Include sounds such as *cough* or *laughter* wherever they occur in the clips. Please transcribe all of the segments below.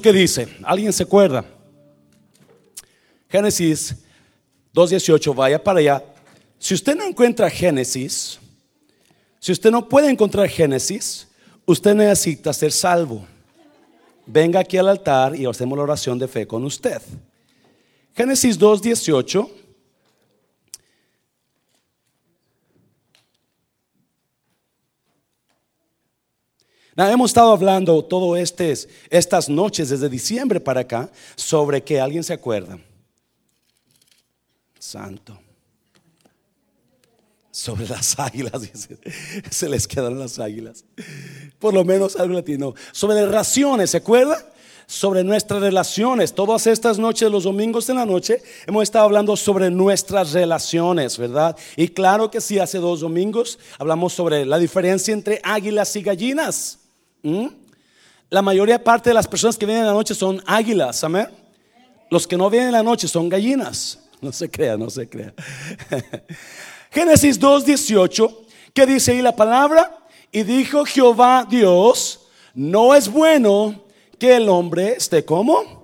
¿Qué dice? ¿Alguien se acuerda? Génesis 2.18, vaya para allá. Si usted no encuentra Génesis, si usted no puede encontrar Génesis, usted necesita ser salvo. Venga aquí al altar y hacemos la oración de fe con usted. Génesis 2.18. hemos estado hablando todo este, estas noches desde diciembre para acá sobre que alguien se acuerda. Santo. Sobre las águilas, *laughs* se les quedaron las águilas. Por lo menos algo latino. Sobre las relaciones, ¿se acuerda? Sobre nuestras relaciones. Todas estas noches, los domingos en la noche, hemos estado hablando sobre nuestras relaciones, ¿verdad? Y claro que sí, hace dos domingos hablamos sobre la diferencia entre águilas y gallinas. ¿Mm? La mayoría parte de las personas que vienen en la noche son águilas, amén. Los que no vienen en la noche son gallinas. *laughs* No se crea, no se crea. *laughs* Génesis 2:18, ¿qué dice ahí la palabra? Y dijo Jehová Dios, no es bueno que el hombre esté como.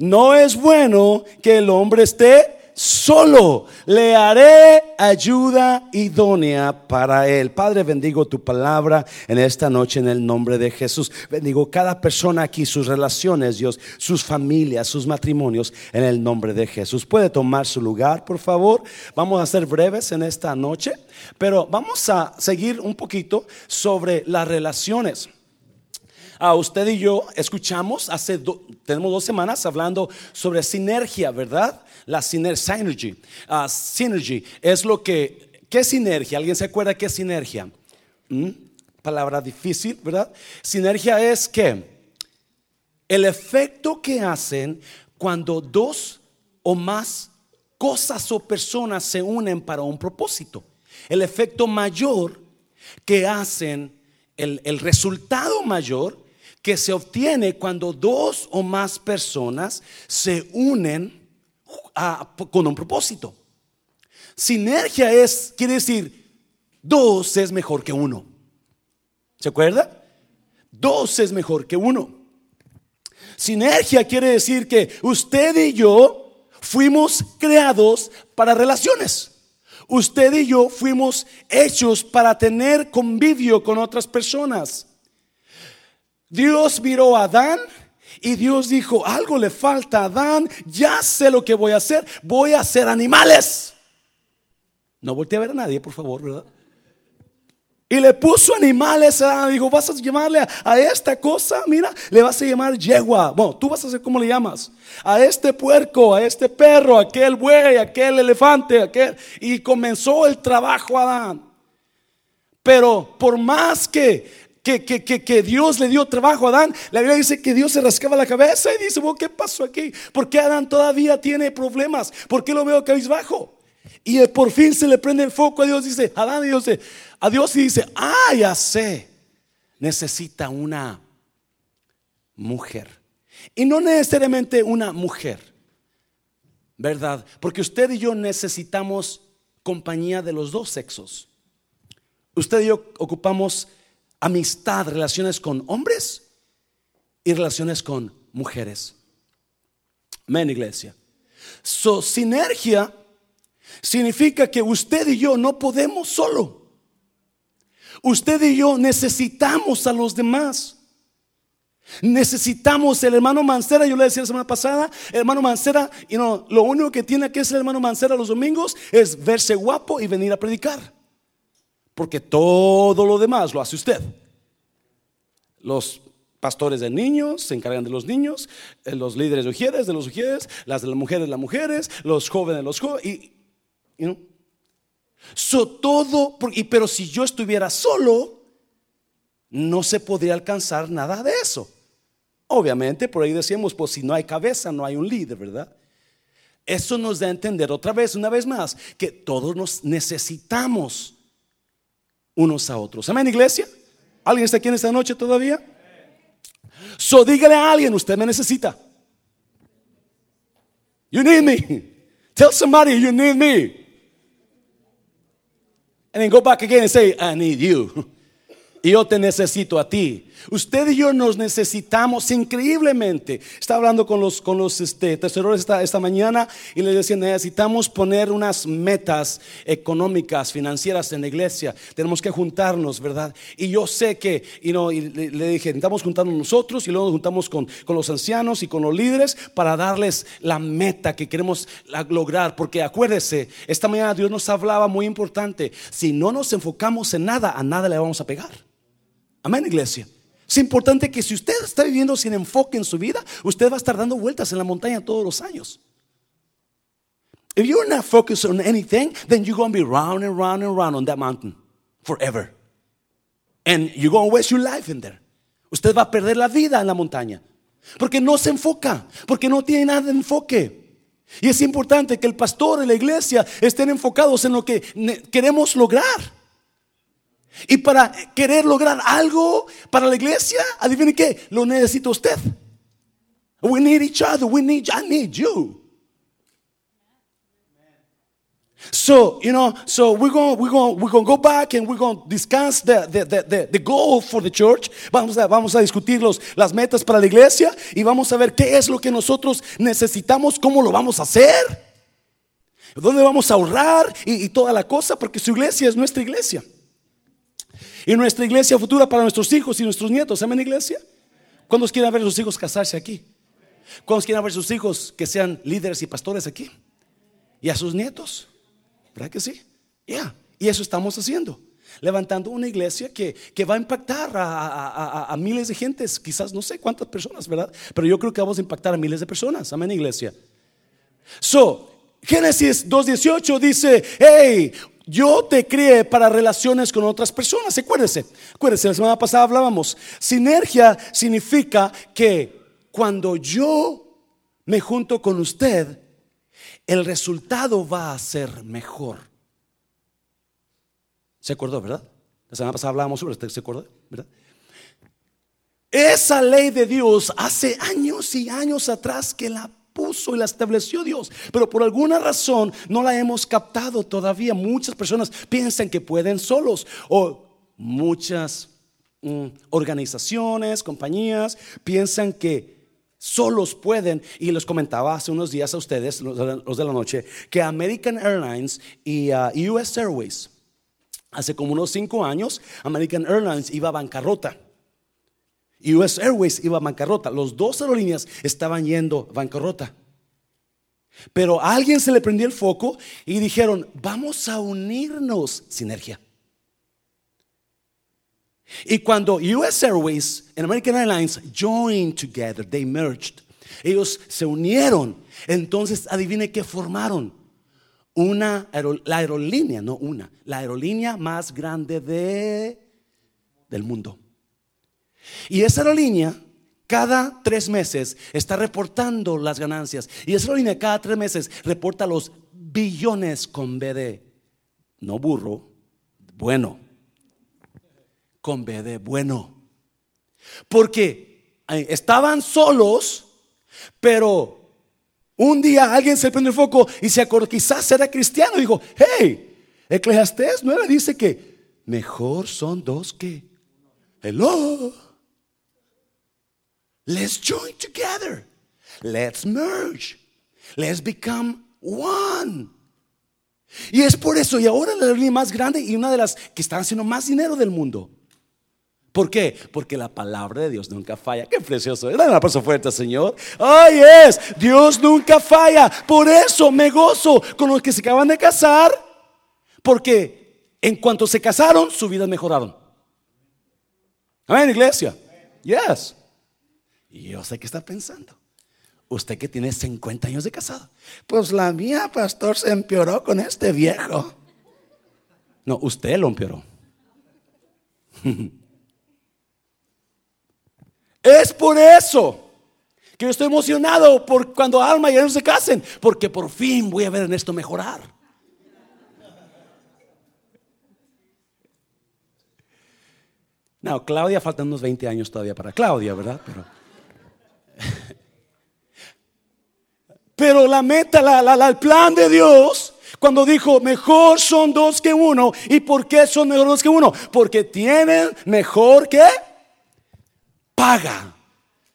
No es bueno que el hombre esté solo le haré ayuda idónea para él. Padre, bendigo tu palabra en esta noche en el nombre de Jesús. Bendigo cada persona aquí, sus relaciones, Dios, sus familias, sus matrimonios en el nombre de Jesús. Puede tomar su lugar, por favor. Vamos a ser breves en esta noche, pero vamos a seguir un poquito sobre las relaciones. A usted y yo escuchamos hace tenemos dos semanas hablando sobre sinergia, ¿verdad? La synergy. Uh, es lo que ¿qué sinergia? ¿Alguien se acuerda qué es sinergia? ¿Mm? Palabra difícil, ¿verdad? Sinergia es que el efecto que hacen cuando dos o más cosas o personas se unen para un propósito. El efecto mayor que hacen, el, el resultado mayor que se obtiene cuando dos o más personas se unen con un propósito. Sinergia es, quiere decir, dos es mejor que uno. ¿Se acuerda? Dos es mejor que uno. Sinergia quiere decir que usted y yo fuimos creados para relaciones. Usted y yo fuimos hechos para tener convivio con otras personas. Dios miró a Adán y Dios dijo, algo le falta a Adán, ya sé lo que voy a hacer, voy a hacer animales. No volteé a ver a nadie, por favor, ¿verdad? Y le puso animales a Adán, dijo, vas a llamarle a, esta cosa, mira, le vas a llamar yegua. Bueno, tú vas a hacer como le llamas. A este puerco, a este perro, a aquel buey, a aquel elefante, aquel. Y comenzó el trabajo a Adán. Pero por más que que, que, que, Dios le dio trabajo a Adán, la Biblia dice que Dios se rascaba la cabeza y dice, ¿qué pasó aquí? ¿Por qué Adán todavía tiene problemas? ¿Por qué lo veo cabizbajo? Y por fin se le prende el foco a Dios, dice, Adán, y Dios dice, a Dios y dice, ah, ya sé, necesita una mujer. Y no necesariamente una mujer, ¿verdad? Porque usted y yo necesitamos compañía de los dos sexos. Usted y yo ocupamos amistad, relaciones con hombres y relaciones con mujeres. Amén, iglesia. So, sinergia significa que usted y yo no podemos solo. Usted y yo necesitamos a los demás. Necesitamos el hermano Mancera, yo le decía la semana pasada, hermano Mancera, y no, lo único que tiene que hacer el hermano Mancera los domingos es verse guapo y venir a predicar. Porque todo lo demás lo hace usted. Los pastores de niños se encargan de los niños, eh, los líderes de mujeres de los mujeres, las de las mujeres las mujeres, los jóvenes los jóvenes. Y, you so, todo, y, pero si yo estuviera solo, no se podría alcanzar nada de eso. Obviamente, por ahí decíamos, pues si no hay cabeza, no hay un líder, ¿verdad? Eso nos da a entender otra vez, una vez más, que todos nos necesitamos unos a otros. Amén, iglesia. ¿Alguien está aquí en esta noche todavía? So dígale a alguien, usted me necesita. You need me. Tell somebody you need me. And then go back again and say, I need you. *laughs* Y yo te necesito a ti. Usted y yo nos necesitamos increíblemente. Estaba hablando con los, con los este, esta, esta mañana y les decía, necesitamos poner unas metas económicas, financieras en la iglesia. Tenemos que juntarnos, ¿verdad? Y yo sé que, y no, y le, le dije, necesitamos juntarnos nosotros y luego nos juntamos con, con los ancianos y con los líderes para darles la meta que queremos lograr. Porque acuérdese, esta mañana Dios nos hablaba muy importante. Si no nos enfocamos en nada, a nada le vamos a pegar. Amén, iglesia. Es importante que si usted está viviendo sin enfoque en su vida, usted va a estar dando vueltas en la montaña todos los años. If you're not focused on anything, then you're going to be round and round and round on that mountain forever. And you're going to waste your life in there. Usted va a perder la vida en la montaña. Porque no se enfoca, porque no tiene nada de enfoque. Y es importante que el pastor y la iglesia estén enfocados en lo que queremos lograr. Y para querer lograr algo para la iglesia, adivine qué, lo necesita usted. We need each other. We need, I need you. So, you know, so we're going we're going we're going go back and we're going to discuss the, the, the, the, goal for the church. Vamos a, vamos a discutir los, las metas para la iglesia y vamos a ver qué es lo que nosotros necesitamos, cómo lo vamos a hacer, dónde vamos a ahorrar y toda la cosa, porque su iglesia es nuestra iglesia. Y nuestra iglesia futura para nuestros hijos y nuestros nietos. Amén, iglesia. ¿Cuántos quieren ver a sus hijos casarse aquí? ¿Cuántos quieren ver a sus hijos que sean líderes y pastores aquí? ¿Y a sus nietos? ¿Verdad que sí? Ya. Y eso estamos haciendo. Levantando una iglesia que, que va a impactar a, miles de gentes, quizás no sé cuántas personas, ¿verdad? Pero yo creo que vamos a impactar a miles de personas. Amén, iglesia. So, Génesis 2.18 dice, hey, yo te crié para relaciones con otras personas. Acuérdese, acuérdese, la semana pasada hablábamos. Sinergia significa que cuando yo me junto con usted, el resultado va a ser mejor. ¿Se acordó, verdad? La semana pasada hablábamos sobre esto, ¿se acordó? ¿Verdad? Esa ley de Dios hace años y años atrás que la puso y la estableció Dios, pero por alguna razón no la hemos captado todavía. Muchas personas piensan que pueden solos o muchas mm, organizaciones, compañías piensan que solos pueden, y les comentaba hace unos días a ustedes, los de la noche, que American Airlines y uh, US Airways, hace como unos cinco años, American Airlines iba a bancarrota. US Airways iba a bancarrota. Los dos aerolíneas estaban yendo bancarrota. Pero a alguien se le prendió el foco y dijeron, vamos a unirnos, sinergia. Y cuando US Airways and American Airlines joined together, they merged. Ellos se unieron. Entonces, adivine qué formaron. Una la aerolínea, no una, la aerolínea más grande de, del mundo. Y esa aerolínea cada tres meses está reportando las ganancias. Y esa aerolínea cada tres meses reporta los billones con BD. No burro, bueno. Con BD, bueno. Porque eh, estaban solos, pero un día alguien se prendió el foco y se acordó, quizás era cristiano, y dijo, hey, Eclesiastés 9 dice que mejor son dos que, hello. Let's join together. Let's merge. Let's become one. Y es por eso, y ahora la línea más grande y una de las que están haciendo más dinero del mundo. ¿Por qué? Porque la palabra de Dios nunca falla. Qué precioso. Dale un aplauso fuerte, Señor. Ay, es. Dios nunca falla. Por eso me gozo con los que se acaban de casar. Porque en cuanto se casaron, su vida mejoraron. Amén, iglesia. Yes. Y yo sé que está pensando. Usted que tiene 50 años de casado. Pues la mía, pastor, se empeoró con este viejo. No, usted lo empeoró. *laughs* es por eso que yo estoy emocionado por cuando Alma y él se casen. Porque por fin voy a ver en esto mejorar. No, Claudia faltan unos 20 años todavía para Claudia, ¿verdad? Pero. Pero la meta, la, el plan de Dios, cuando dijo, mejor son dos que uno. ¿Y por qué son mejor dos que uno? Porque tienen mejor que paga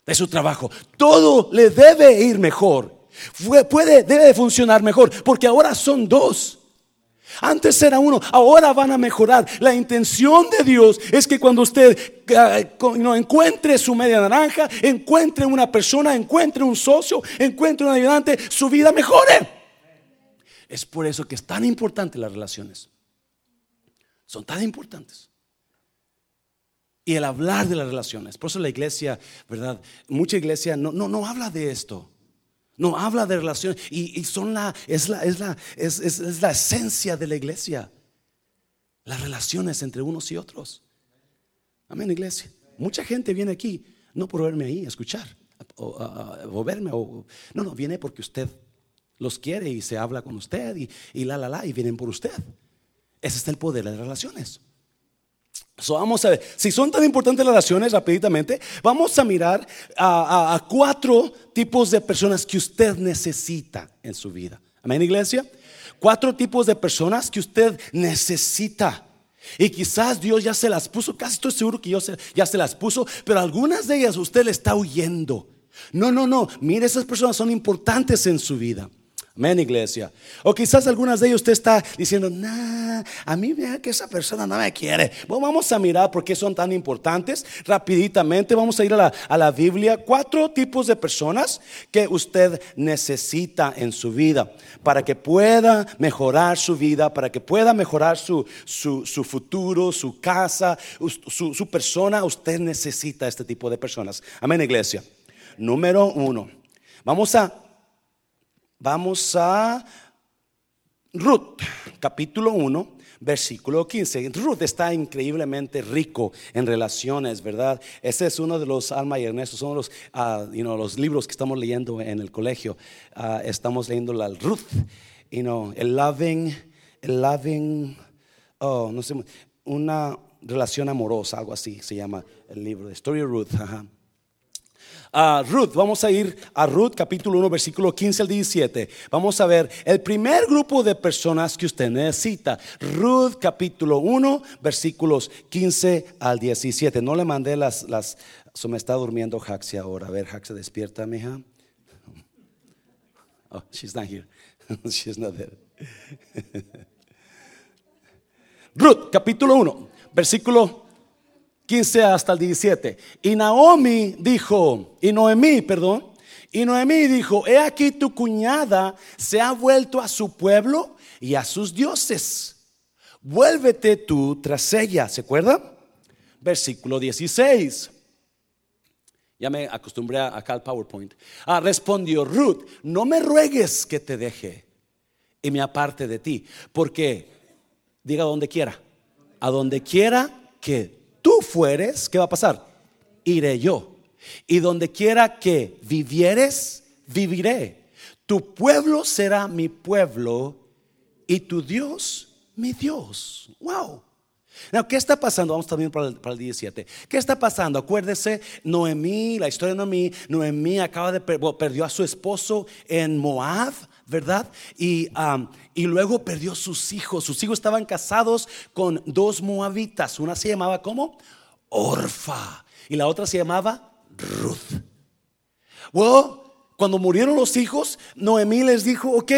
de su trabajo. Todo le debe ir mejor. puede, debe funcionar mejor, porque ahora son dos. Antes era uno, ahora van a mejorar. La intención de Dios es que cuando usted uh, no, encuentre su media naranja, encuentre una persona, encuentre un socio, encuentre un ayudante, su vida mejore. Es por eso que es tan importante las relaciones. Son tan importantes. Y el hablar de las relaciones. Por eso la iglesia, ¿verdad? Mucha iglesia no, no, no habla de esto. No habla de relaciones. Y, son la, es la, es la, es, es, la esencia de la iglesia. Las relaciones entre unos y otros. Amén, iglesia. Mucha gente viene aquí, no por verme ahí escuchar, o, verme, o, no, no, viene porque usted los quiere y se habla con usted y, y la, la, la, y vienen por usted. Ese es el poder de las relaciones vamos a ver, si son tan importantes las relaciones, rapiditamente, vamos a mirar a, cuatro tipos de personas que usted necesita en su vida. Amén, iglesia. Cuatro tipos de personas que usted necesita. Y quizás Dios ya se las puso, casi estoy seguro que Dios ya se las puso, pero algunas de ellas usted le está huyendo. No, no, no, mire, esas personas son importantes en su vida. Amén, iglesia. O quizás algunas de ellos usted está diciendo, nah, a mí vea que esa persona no me quiere. Bueno, vamos a mirar por qué son tan importantes. Rapiditamente vamos a ir a la, a la Biblia. Cuatro tipos de personas que usted necesita en su vida para que pueda mejorar su vida, para que pueda mejorar su, su, su futuro, su casa, su, su persona. Usted necesita este tipo de personas. Amén, iglesia. Número uno. Vamos a Vamos a Ruth, capítulo 1, versículo 15. Ruth está increíblemente rico en relaciones, ¿verdad? Ese es uno de los, Alma y Ernesto, son los, uh, los libros que estamos leyendo en el colegio. Uh, estamos leyendo la Ruth, you know, el loving, el loving, oh, no sé, una relación amorosa, algo así se llama el libro, de Story of Ruth. Ajá. Ruth. Vamos a ir a Ruth capítulo 1 versículo 15 al 17. Vamos a ver el primer grupo de personas que usted necesita. Ruth capítulo 1 versículos 15 al 17. No le mandé las, las, so me está durmiendo Haxia ahora. A ver, Haxia, despierta, mija. Oh, she's not here. *laughs* she's not there. *laughs* Ruth capítulo 1 versículo 15 hasta el 17. Y Naomi dijo, y Noemí, perdón, y Noemí dijo, he aquí tu cuñada se ha vuelto a su pueblo y a sus dioses. Vuélvete tú tras ella, ¿se acuerda? Versículo 16. Ya me acostumbré acá al PowerPoint. Ah, respondió Ruth, no me ruegues que te deje y me aparte de ti, porque diga donde quiera, a donde quiera que tú fueres, ¿qué va a pasar? Iré yo. Y donde quiera que vivieres, viviré. Tu pueblo será mi pueblo y tu Dios mi Dios. Wow. ¿qué está pasando? Vamos también para el, para el 17. ¿Qué está pasando? Acuérdese, Noemí, la historia de Noemí, Noemí acaba de perdió a su esposo en Moab, ¿verdad? Y, y luego perdió sus hijos. Sus hijos estaban casados con dos moabitas. Una se llamaba ¿cómo? Orfa. Y la otra se llamaba Ruth. Cuando murieron los hijos, Noemí les dijo, ok,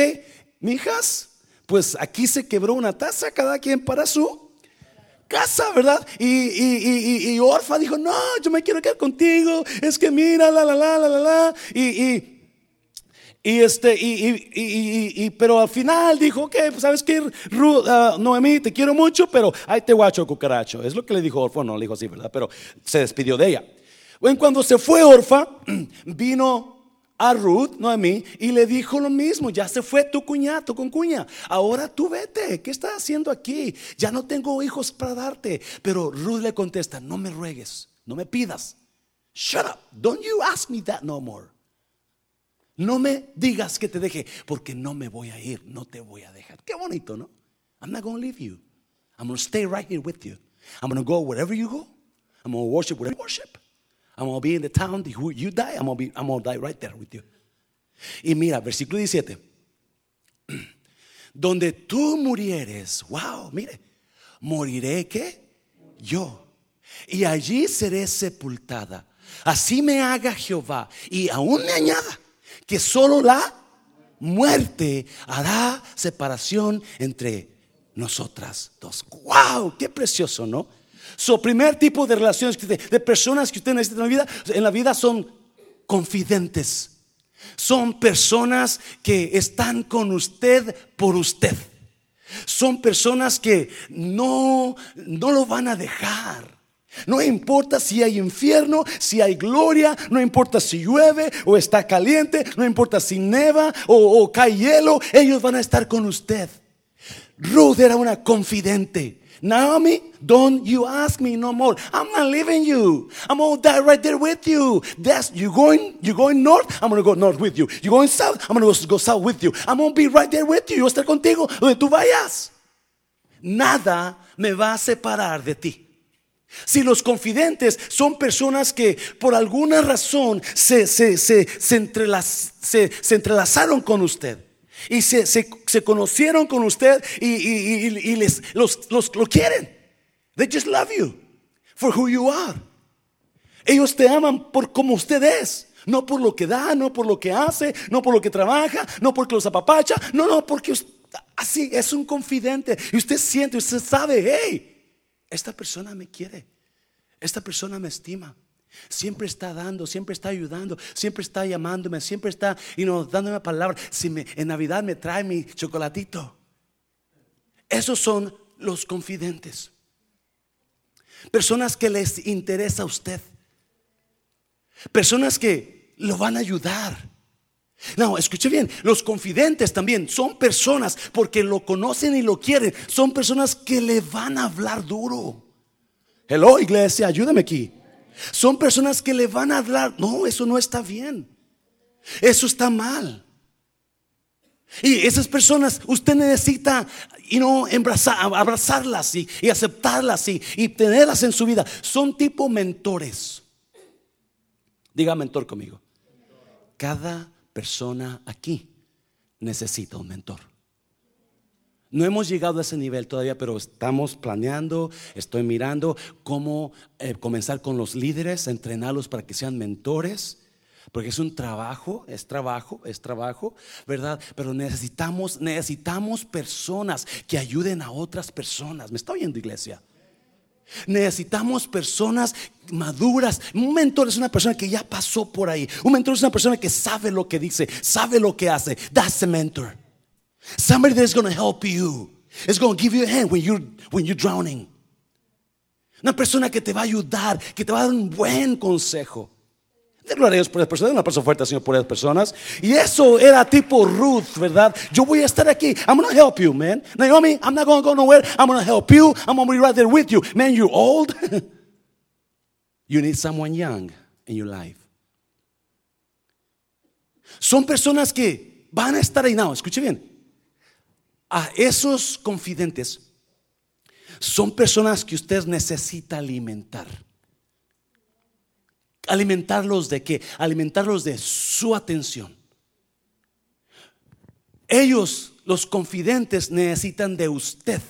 mijas, pues aquí se quebró una taza, cada quien para su casa, ¿verdad? Y, Orfa dijo, no, yo me quiero quedar contigo, es que mira, la, la, la, la, la, la. Y, y este, y, pero al final dijo, ok, pues sabes que uh, Noemí, te quiero mucho, pero ahí te guacho, cucaracho. Es lo que le dijo Orfa, no le dijo así, ¿verdad? Pero se despidió de ella. Bueno, cuando se fue Orfa, *clears throat* vino a Ruth, no a mí, y le dijo lo mismo, ya se fue tu cuñado con cuña, ahora tú vete, ¿qué estás haciendo aquí? Ya no tengo hijos para darte. Pero Ruth le contesta, no me ruegues, no me pidas. Shut up, don't you ask me that no more. No me digas que te deje, porque no me voy a ir, no te voy a dejar. Qué bonito, ¿no? I'm not going to leave you. I'm going to stay right here with you. I'm going to go wherever you go. I'm going to worship wherever you worship. I'm going to be in the town you die. I'm going, to I'm going to die right there with you. Y mira, versículo 17. *clears throat* Donde tú murieres, wow, mire, moriré que yo. Y allí seré sepultada. Así me haga Jehová y aún me añada que solo la muerte hará separación entre nosotras dos. ¡Wow! ¡Qué precioso, ¿no? Su primer tipo de relaciones de, personas que usted necesita en la vida, en la vida son confidentes. Son personas que están con usted por usted. Son personas que no, no lo van a dejar. No importa si hay infierno, si hay gloria, no importa si llueve o está caliente, no importa si neva o, cae hielo, ellos van a estar con usted. Ruth era una confidente. Naomi, don't you ask me no more. I'm not leaving you. I'm gonna die right there with you. That's you going, you going north. I'm gonna go north with you. You going south. I'm gonna go, go south with you. I'm gonna be right there with you. Yo estar contigo donde tú vayas. Nada me va a separar de ti. Si los confidentes son personas que por alguna razón se, se, se, se, entrelaz, entrelazaron con usted y se, conocieron con usted y, y, y, les, los, los, lo quieren. They just love you for who you are. Ellos te aman por como usted es. No por lo que da, no por lo que hace, no por lo que trabaja, no porque los apapacha. No, no, porque así es un confidente. Y usted siente, usted sabe, hey, esta persona me quiere. Esta persona me estima. Siempre está dando, siempre está ayudando, siempre está llamándome, siempre está y nos dándome palabras. Si me, en Navidad me trae mi chocolatito. Esos son los confidentes. Personas que les interesa a usted. Personas que lo van a ayudar. No, escuche bien, los confidentes también son personas porque lo conocen y lo quieren. Son personas que le van a hablar duro. Hello, iglesia, ayúdame aquí. Son personas que le van a hablar, no, eso no está bien. Eso está mal. Y esas personas, usted necesita y no abrazarlas y, aceptarlas y, tenerlas en su vida. Son tipo mentores. Diga mentor conmigo. Cada persona aquí necesita un mentor. No hemos llegado a ese nivel todavía, pero estamos planeando, estoy mirando cómo eh, comenzar con los líderes, entrenarlos para que sean mentores, porque es un trabajo, es trabajo, es trabajo, ¿verdad? Pero necesitamos, necesitamos personas que ayuden a otras personas. ¿Me está oyendo, iglesia? Necesitamos personas maduras. Un mentor es una persona que ya pasó por ahí. Un mentor es una persona que sabe lo que dice, sabe lo que hace. That's a mentor. Somebody that's going to help you. It's going to give you a hand when you're, when you're drowning. Una persona que te va a ayudar, que te va a dar un buen consejo. Gloria a Dios por las personas, una persona fuerte, Señor, por las personas. Y eso era tipo Ruth, ¿verdad? Yo voy a estar aquí. I'm going to help you, man. Naomi, I'm not going to go nowhere. I'm going to help you. I'm going to be right there with you. Man, you're old. *laughs* you need someone young in your life. Son personas que van a estar ahí. No, escuche bien a esos confidentes son personas que usted necesita alimentar. ¿Alimentarlos de qué? Alimentarlos de su atención. Ellos, los confidentes, necesitan de usted.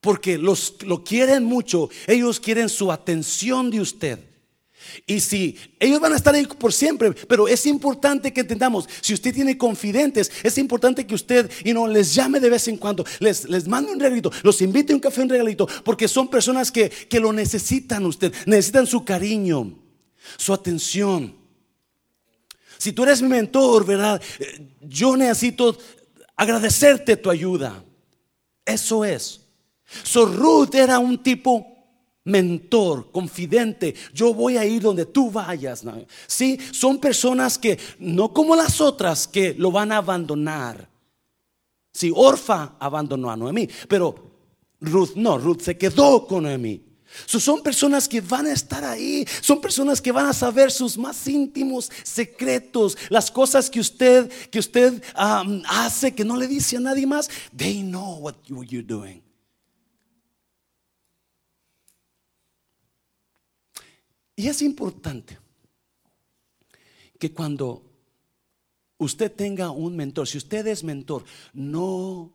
Porque los, lo quieren mucho. Ellos quieren su atención de usted. Y si ellos van a estar ahí por siempre, pero es importante que entendamos, si usted tiene confidentes, es importante que usted y no les llame de vez en cuando, les, les mande un regalito, los invite a un café, un regalito, porque son personas que, que lo necesitan usted, necesitan su cariño, su atención. Si tú eres mi mentor, ¿verdad? Yo necesito agradecerte tu ayuda. Eso es. So Ruth era un tipo mentor, confidente. Yo voy a ir donde tú vayas. Sí, son personas que no como las otras que lo van a abandonar. Si sí, Orfa abandonó a Noemí, pero Ruth no, Ruth se quedó con Noemí. son personas que van a estar ahí, son personas que van a saber sus más íntimos secretos, las cosas que usted que usted hace que no le dice a nadie más. They know what you're doing. Y es importante que cuando usted tenga un mentor, si usted es mentor, no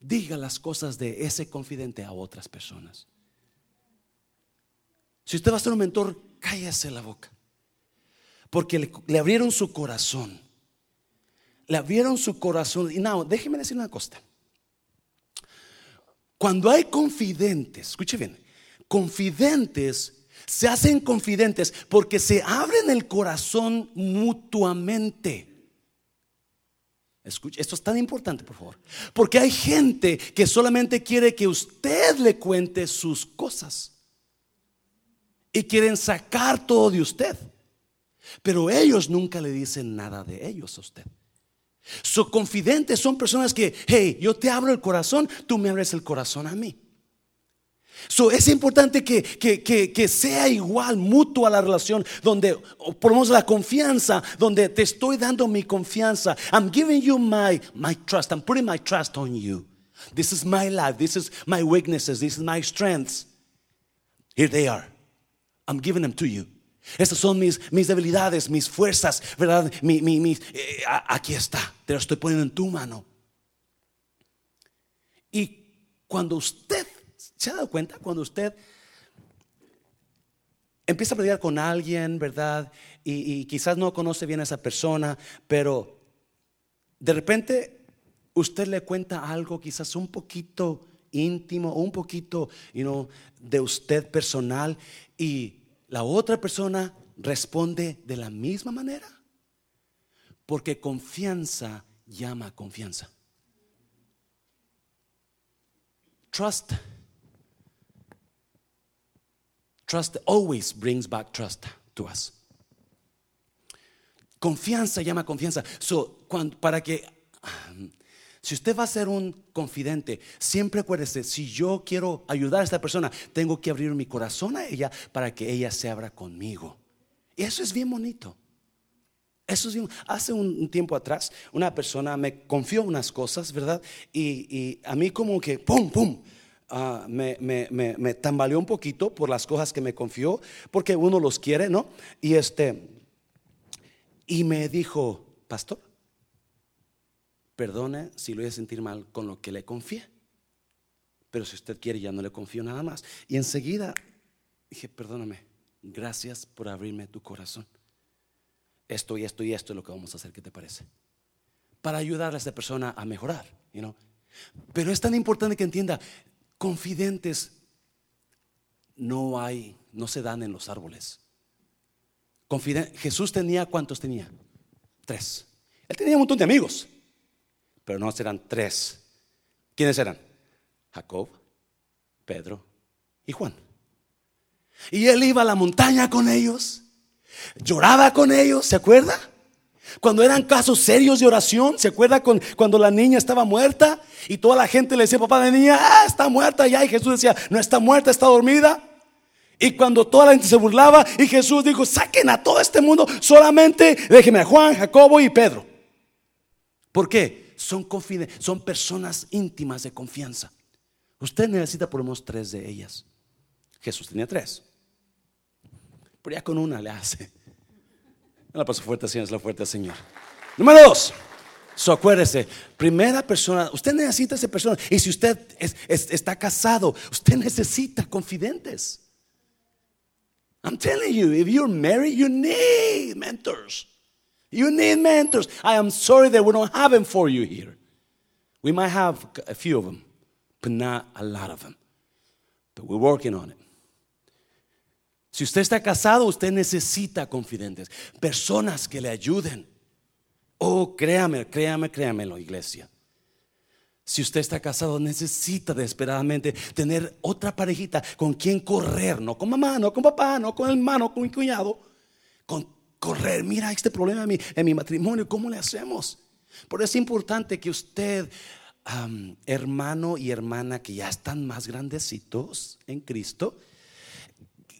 diga las cosas de ese confidente a otras personas. Si usted va a ser un mentor, cállese la boca. Porque le, abrieron su corazón. Le abrieron su corazón. Y no, déjeme decir una cosa. Cuando hay confidentes, escuche bien, confidentes se hacen confidentes porque se abren el corazón mutuamente. Escuche, esto es tan importante, por favor. Porque hay gente que solamente quiere que usted le cuente sus cosas. Y quieren sacar todo de usted. Pero ellos nunca le dicen nada de ellos a usted. Sus confidentes son personas que, hey, yo te abro el corazón, tú me abres el corazón a mí. So, es importante que, que, que, que, sea igual, mutua la relación, donde ponemos la confianza, donde te estoy dando mi confianza. I'm giving you my, my trust. I'm putting my trust on you. This is my life. This is my weaknesses. This is my strengths. Here they are. I'm giving them to you. Estas son mis, mis debilidades, mis fuerzas, ¿verdad? Mi, mi, mi, eh, aquí está. Te lo estoy poniendo en tu mano. Y cuando usted ¿Se ha dado cuenta cuando usted empieza a pelear con alguien, verdad? Y, quizás no conoce bien a esa persona, pero de repente usted le cuenta algo quizás un poquito íntimo, un poquito de usted personal y la otra persona responde de la misma manera. Porque confianza llama confianza. Trust Trust always brings back trust to us. Confianza llama confianza. So, para que, si usted va a ser un confidente, siempre acuérdese, si yo quiero ayudar a esta persona, tengo que abrir mi corazón a ella para que ella se abra conmigo. Y eso es bien bonito. Eso es bien. Hace un, tiempo atrás, una persona me confió unas cosas, ¿verdad? Y, y a mí como que, ¡pum, pum! Ah, me, tambaleó un poquito por las cosas que me confió, porque uno los quiere, ¿no? Y este, y me dijo, pastor, perdone si lo voy a sentir mal con lo que le confié, pero si usted quiere ya no le confío nada más. Y enseguida dije, perdóname, gracias por abrirme tu corazón. Esto y esto y esto es lo que vamos a hacer, ¿qué te parece? Para ayudar a esta persona a mejorar, you? Pero es tan importante que entienda, confidentes no hay, no se dan en los árboles. Jesús tenía, ¿cuántos tenía? Tres. Él tenía un montón de amigos, pero no eran tres. ¿Quiénes eran? Jacob, Pedro y Juan. Y él iba a la montaña con ellos, lloraba con ellos, ¿se acuerda? Cuando eran casos serios de oración, ¿se acuerda cuando la niña estaba muerta y toda la gente le decía, papá de niña, ah, está muerta ya? Y Jesús decía, no está muerta, está dormida. Y cuando toda la gente se burlaba y Jesús dijo, saquen a todo este mundo, solamente déjenme a Juan, Jacobo y Pedro. ¿Por qué? Son, son personas íntimas de confianza. Usted necesita por lo menos tres de ellas. Jesús tenía tres. Pero ya con una le hace. La paso fuerte, Señor, es la fuerte, Señor. Número dos. So, acuérdese, primera persona, usted necesita esa persona. Y si usted está casado, usted necesita confidentes. I'm telling you, if you're married, you need mentors. You need mentors. I am sorry that we don't have them for you here. We might have a few of them, but not a lot of them. But we're working on it. Si usted está casado, usted necesita confidentes, personas que le ayuden. Oh, créame, créame, créamelo, iglesia. Si usted está casado, necesita desesperadamente tener otra parejita con quien correr, no con mamá, no con papá, no con hermano, con mi cuñado, con correr. Mira este problema en mi, en mi matrimonio, ¿cómo le hacemos? Por eso es importante que usted, hermano y hermana que ya están más grandecitos en Cristo,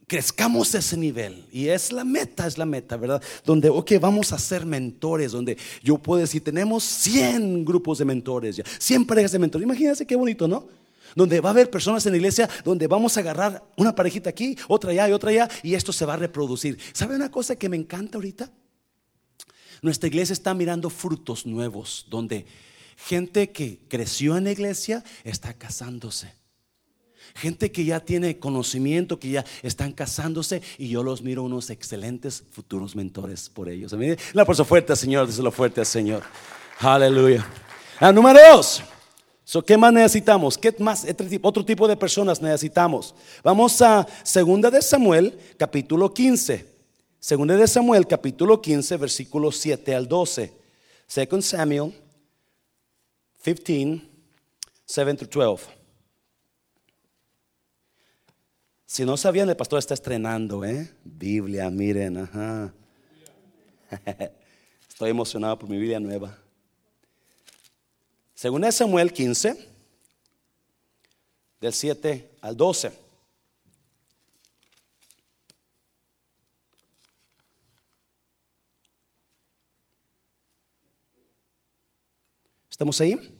crezcamos ese nivel. Y es la meta, es la meta, ¿verdad? Donde, ok, vamos a ser mentores, donde yo puedo decir, tenemos 100 grupos de mentores, ya, 100 parejas de mentores. Imagínense qué bonito, ¿no? Donde va a haber personas en la iglesia donde vamos a agarrar una parejita aquí, otra allá y otra allá, y esto se va a reproducir. ¿Sabe una cosa que me encanta ahorita? Nuestra iglesia está mirando frutos nuevos, donde gente que creció en la iglesia está casándose Gente que ya tiene conocimiento, que ya están casándose y yo los miro unos excelentes futuros mentores por ellos. La fuerza fuerte, Señor, lo fuerte al Señor. Aleluya. La número dos. ¿Qué más necesitamos? ¿Qué más otro tipo de personas necesitamos? Vamos a Segunda de Samuel, capítulo 15. Segunda de Samuel, capítulo 15, versículos 7 al 12. Second Samuel 15, 7 to 12. Si no sabían, el pastor está estrenando, ¿eh? Biblia, miren, ajá. *laughs* Estoy emocionado por mi Biblia nueva. Según Samuel 15, del 7 al 12. ¿Estamos ahí?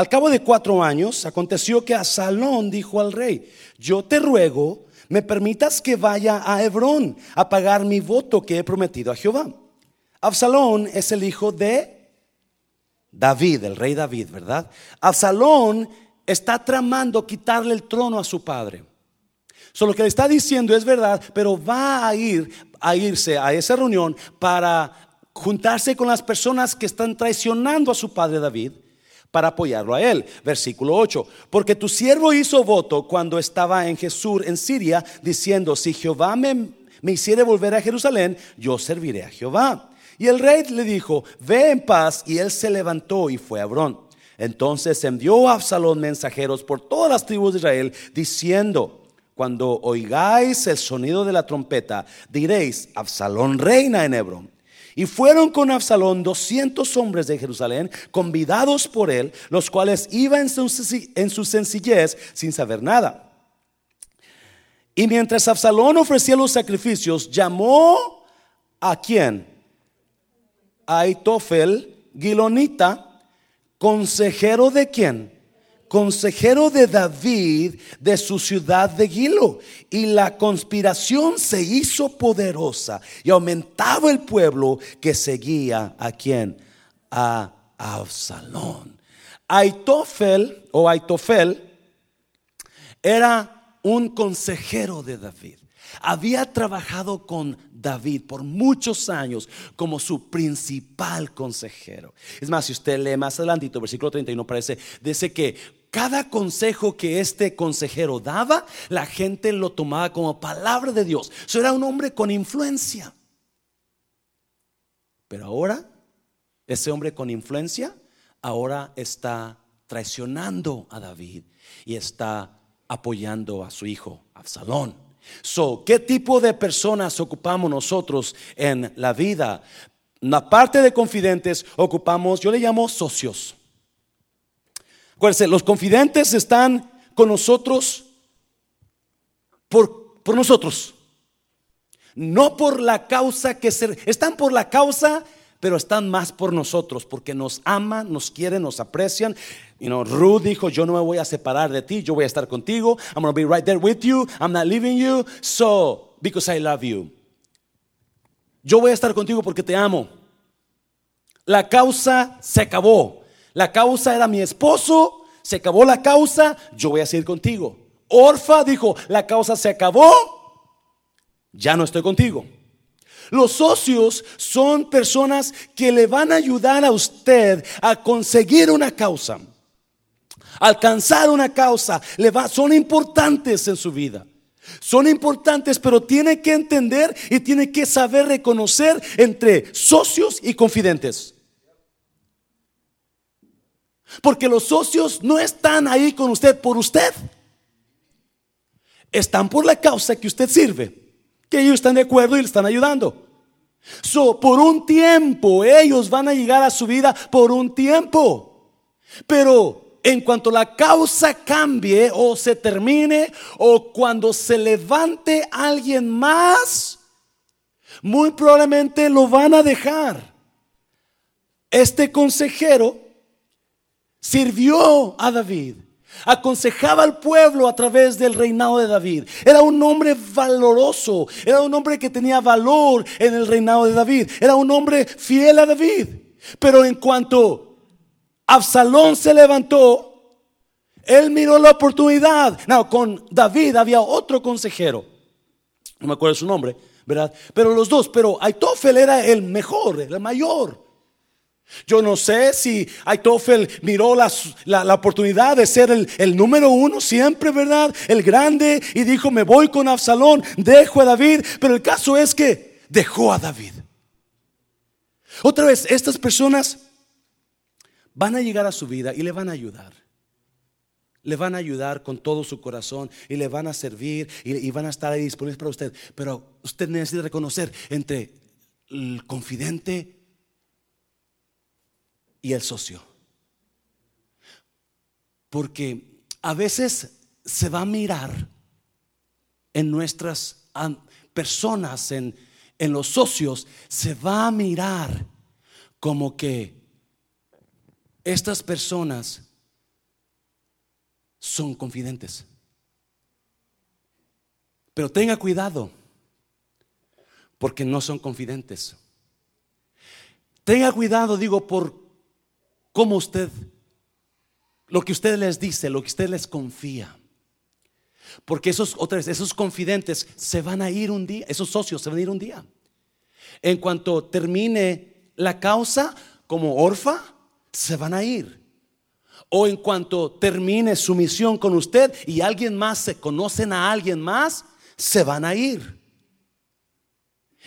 Al cabo de cuatro años, aconteció que Absalón dijo al rey, yo te ruego, me permitas que vaya a Hebrón a pagar mi voto que he prometido a Jehová. Absalón es el hijo de David, el rey David, ¿verdad? Absalón está tramando quitarle el trono a su padre. Solo lo que le está diciendo es verdad, pero va a ir a irse a esa reunión para juntarse con las personas que están traicionando a su padre David para apoyarlo a él. Versículo 8. Porque tu siervo hizo voto cuando estaba en Jesús, en Siria, diciendo, si Jehová me, me hiciere volver a Jerusalén, yo serviré a Jehová. Y el rey le dijo, ve en paz, y él se levantó y fue a Abrón. Entonces envió a Absalón mensajeros por todas las tribus de Israel, diciendo, cuando oigáis el sonido de la trompeta, diréis, Absalón reina en Hebrón. Y fueron con Absalón doscientos hombres de Jerusalén, convidados por él, los cuales iban en su, sencillez sin saber nada. Y mientras Absalón ofrecía los sacrificios, llamó a quién? A Aitofel, Gilonita, consejero de quién? Consejero de David de su ciudad de Gilo. Y la conspiración se hizo poderosa y aumentaba el pueblo que seguía a quien? A Absalón. Aitofel o Aitofel era un consejero de David. Había trabajado con David por muchos años como su principal consejero. Es más, si usted lee más adelantito, versículo 31 parece, dice que cada consejo que este consejero daba, la gente lo tomaba como palabra de Dios. Eso era un hombre con influencia. Pero ahora, ese hombre con influencia, ahora está traicionando a David y está apoyando a su hijo, Absalón. So, ¿qué tipo de personas ocupamos nosotros en la vida? La parte de confidentes ocupamos, yo le llamo socios. Acuérdense, los confidentes están con nosotros por, por nosotros. No por la causa que se... Están por la causa, pero están más por nosotros, porque nos aman, nos quieren, nos aprecian. You know, Ruth dijo, yo no me voy a separar de ti, yo voy a estar contigo. I'm going to be right there with you. I'm not leaving you. So, because I love you. Yo voy a estar contigo porque te amo. La causa se acabó. La causa era mi esposo, se acabó la causa, yo voy a seguir contigo. Orfa dijo, la causa se acabó, ya no estoy contigo. Los socios son personas que le van a ayudar a usted a conseguir una causa, alcanzar una causa, le va, son importantes en su vida. Son importantes, pero tiene que entender y tiene que saber reconocer entre socios y confidentes. Porque los socios no están ahí con usted por usted. Están por la causa que usted sirve. Que ellos están de acuerdo y le están ayudando. So, por un tiempo, ellos van a llegar a su vida por un tiempo. Pero en cuanto la causa cambie o se termine o cuando se levante alguien más, muy probablemente lo van a dejar. Este consejero sirvió a David, aconsejaba al pueblo a través del reinado de David. Era un hombre valoroso, era un hombre que tenía valor en el reinado de David, era un hombre fiel a David. Pero en cuanto Absalón se levantó, él miró la oportunidad. No, con David había otro consejero. No me acuerdo su nombre, ¿verdad? Pero los dos, pero Aitofel era el mejor, el mayor. Yo no sé si Aitofel miró la, la, oportunidad de ser el, el, número uno siempre, ¿verdad? El grande y dijo, me voy con Absalón, dejo a David. Pero el caso es que dejó a David. Otra vez, estas personas van a llegar a su vida y le van a ayudar. Le van a ayudar con todo su corazón y le van a servir y, van a estar ahí disponibles para usted. Pero usted necesita reconocer entre el confidente y el socio. Porque a veces se va a mirar en nuestras personas, en, en los socios, se va a mirar como que estas personas son confidentes. Pero tenga cuidado, porque no son confidentes. Tenga cuidado, digo, por cómo usted, lo que usted les dice, lo que usted les confía. Porque esos, otras, esos confidentes se van a ir un día, esos socios se van a ir un día. En cuanto termine la causa como orfa, se van a ir o en cuanto termine su misión con usted y alguien más se conocen a alguien más, se van a ir.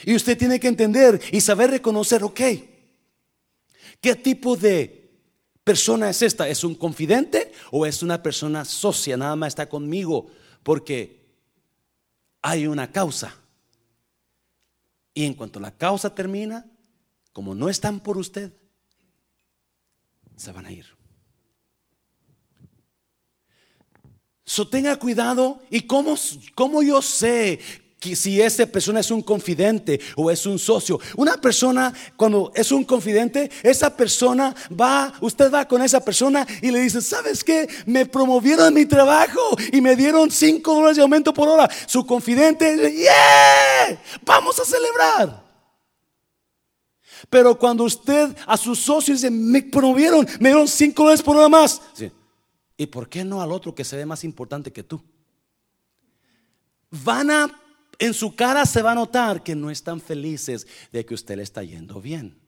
Y usted tiene que entender y saber reconocer, ok, ¿qué tipo de persona es esta? ¿Es un confidente o es una persona socia? Nada más está conmigo porque hay una causa. Y en cuanto la causa termina, como no están por usted, se van a ir. So tenga cuidado. ¿Y cómo, cómo yo sé si esa persona es un confidente o es un socio? Una persona, cuando es un confidente, esa persona va, usted va con esa persona y le dice, ¿sabes qué? Me promovieron mi trabajo y me dieron 5 dólares de aumento por hora. Su confidente, ¡yeah! Vamos a celebrar. Pero cuando usted a sus socios dice, me promovieron, me dieron 5 dólares por hora más. ¿Y por qué no al otro que se ve más importante que tú? Van a, en su cara se va a notar que no están felices de que usted le está yendo bien.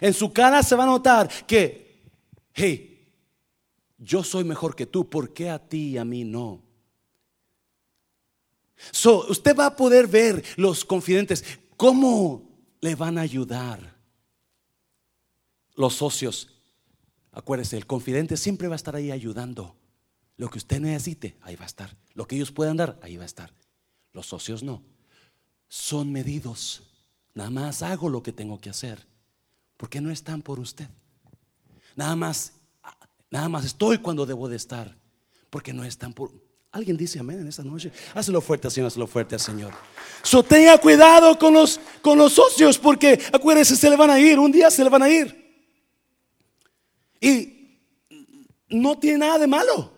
En su cara se va a notar que, hey, yo soy mejor que tú, ¿por qué a ti y a mí no? So, usted va a poder ver los confidentes cómo le van a ayudar los socios Acuérdese, el confidente siempre va a estar ahí ayudando. Lo que usted necesite, ahí va a estar. Lo que ellos puedan dar, ahí va a estar. Los socios no. Son medidos. Nada más hago lo que tengo que hacer. Porque no están por usted. Nada más, nada más estoy cuando debo de estar. Porque no están por. Alguien dice amén en esta noche. Hazlo fuerte, Señor, hazlo fuerte, Señor. So tenga cuidado con los, con los socios, porque acuérdese, se le van a ir. Un día se le van a ir. Y no tiene nada de malo.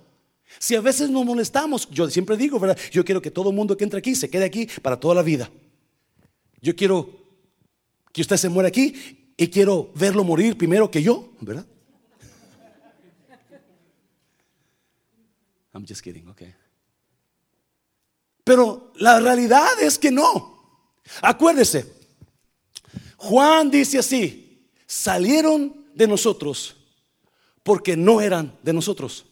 Si a veces nos molestamos, yo siempre digo, ¿verdad? Yo quiero que todo mundo que entre aquí se quede aquí para toda la vida. Yo quiero que usted se muera aquí y quiero verlo morir primero que yo, ¿verdad? I'm just kidding, okay. Pero la realidad es que no. Acuérdese, Juan dice así, salieron de nosotros porque no eran de nosotros.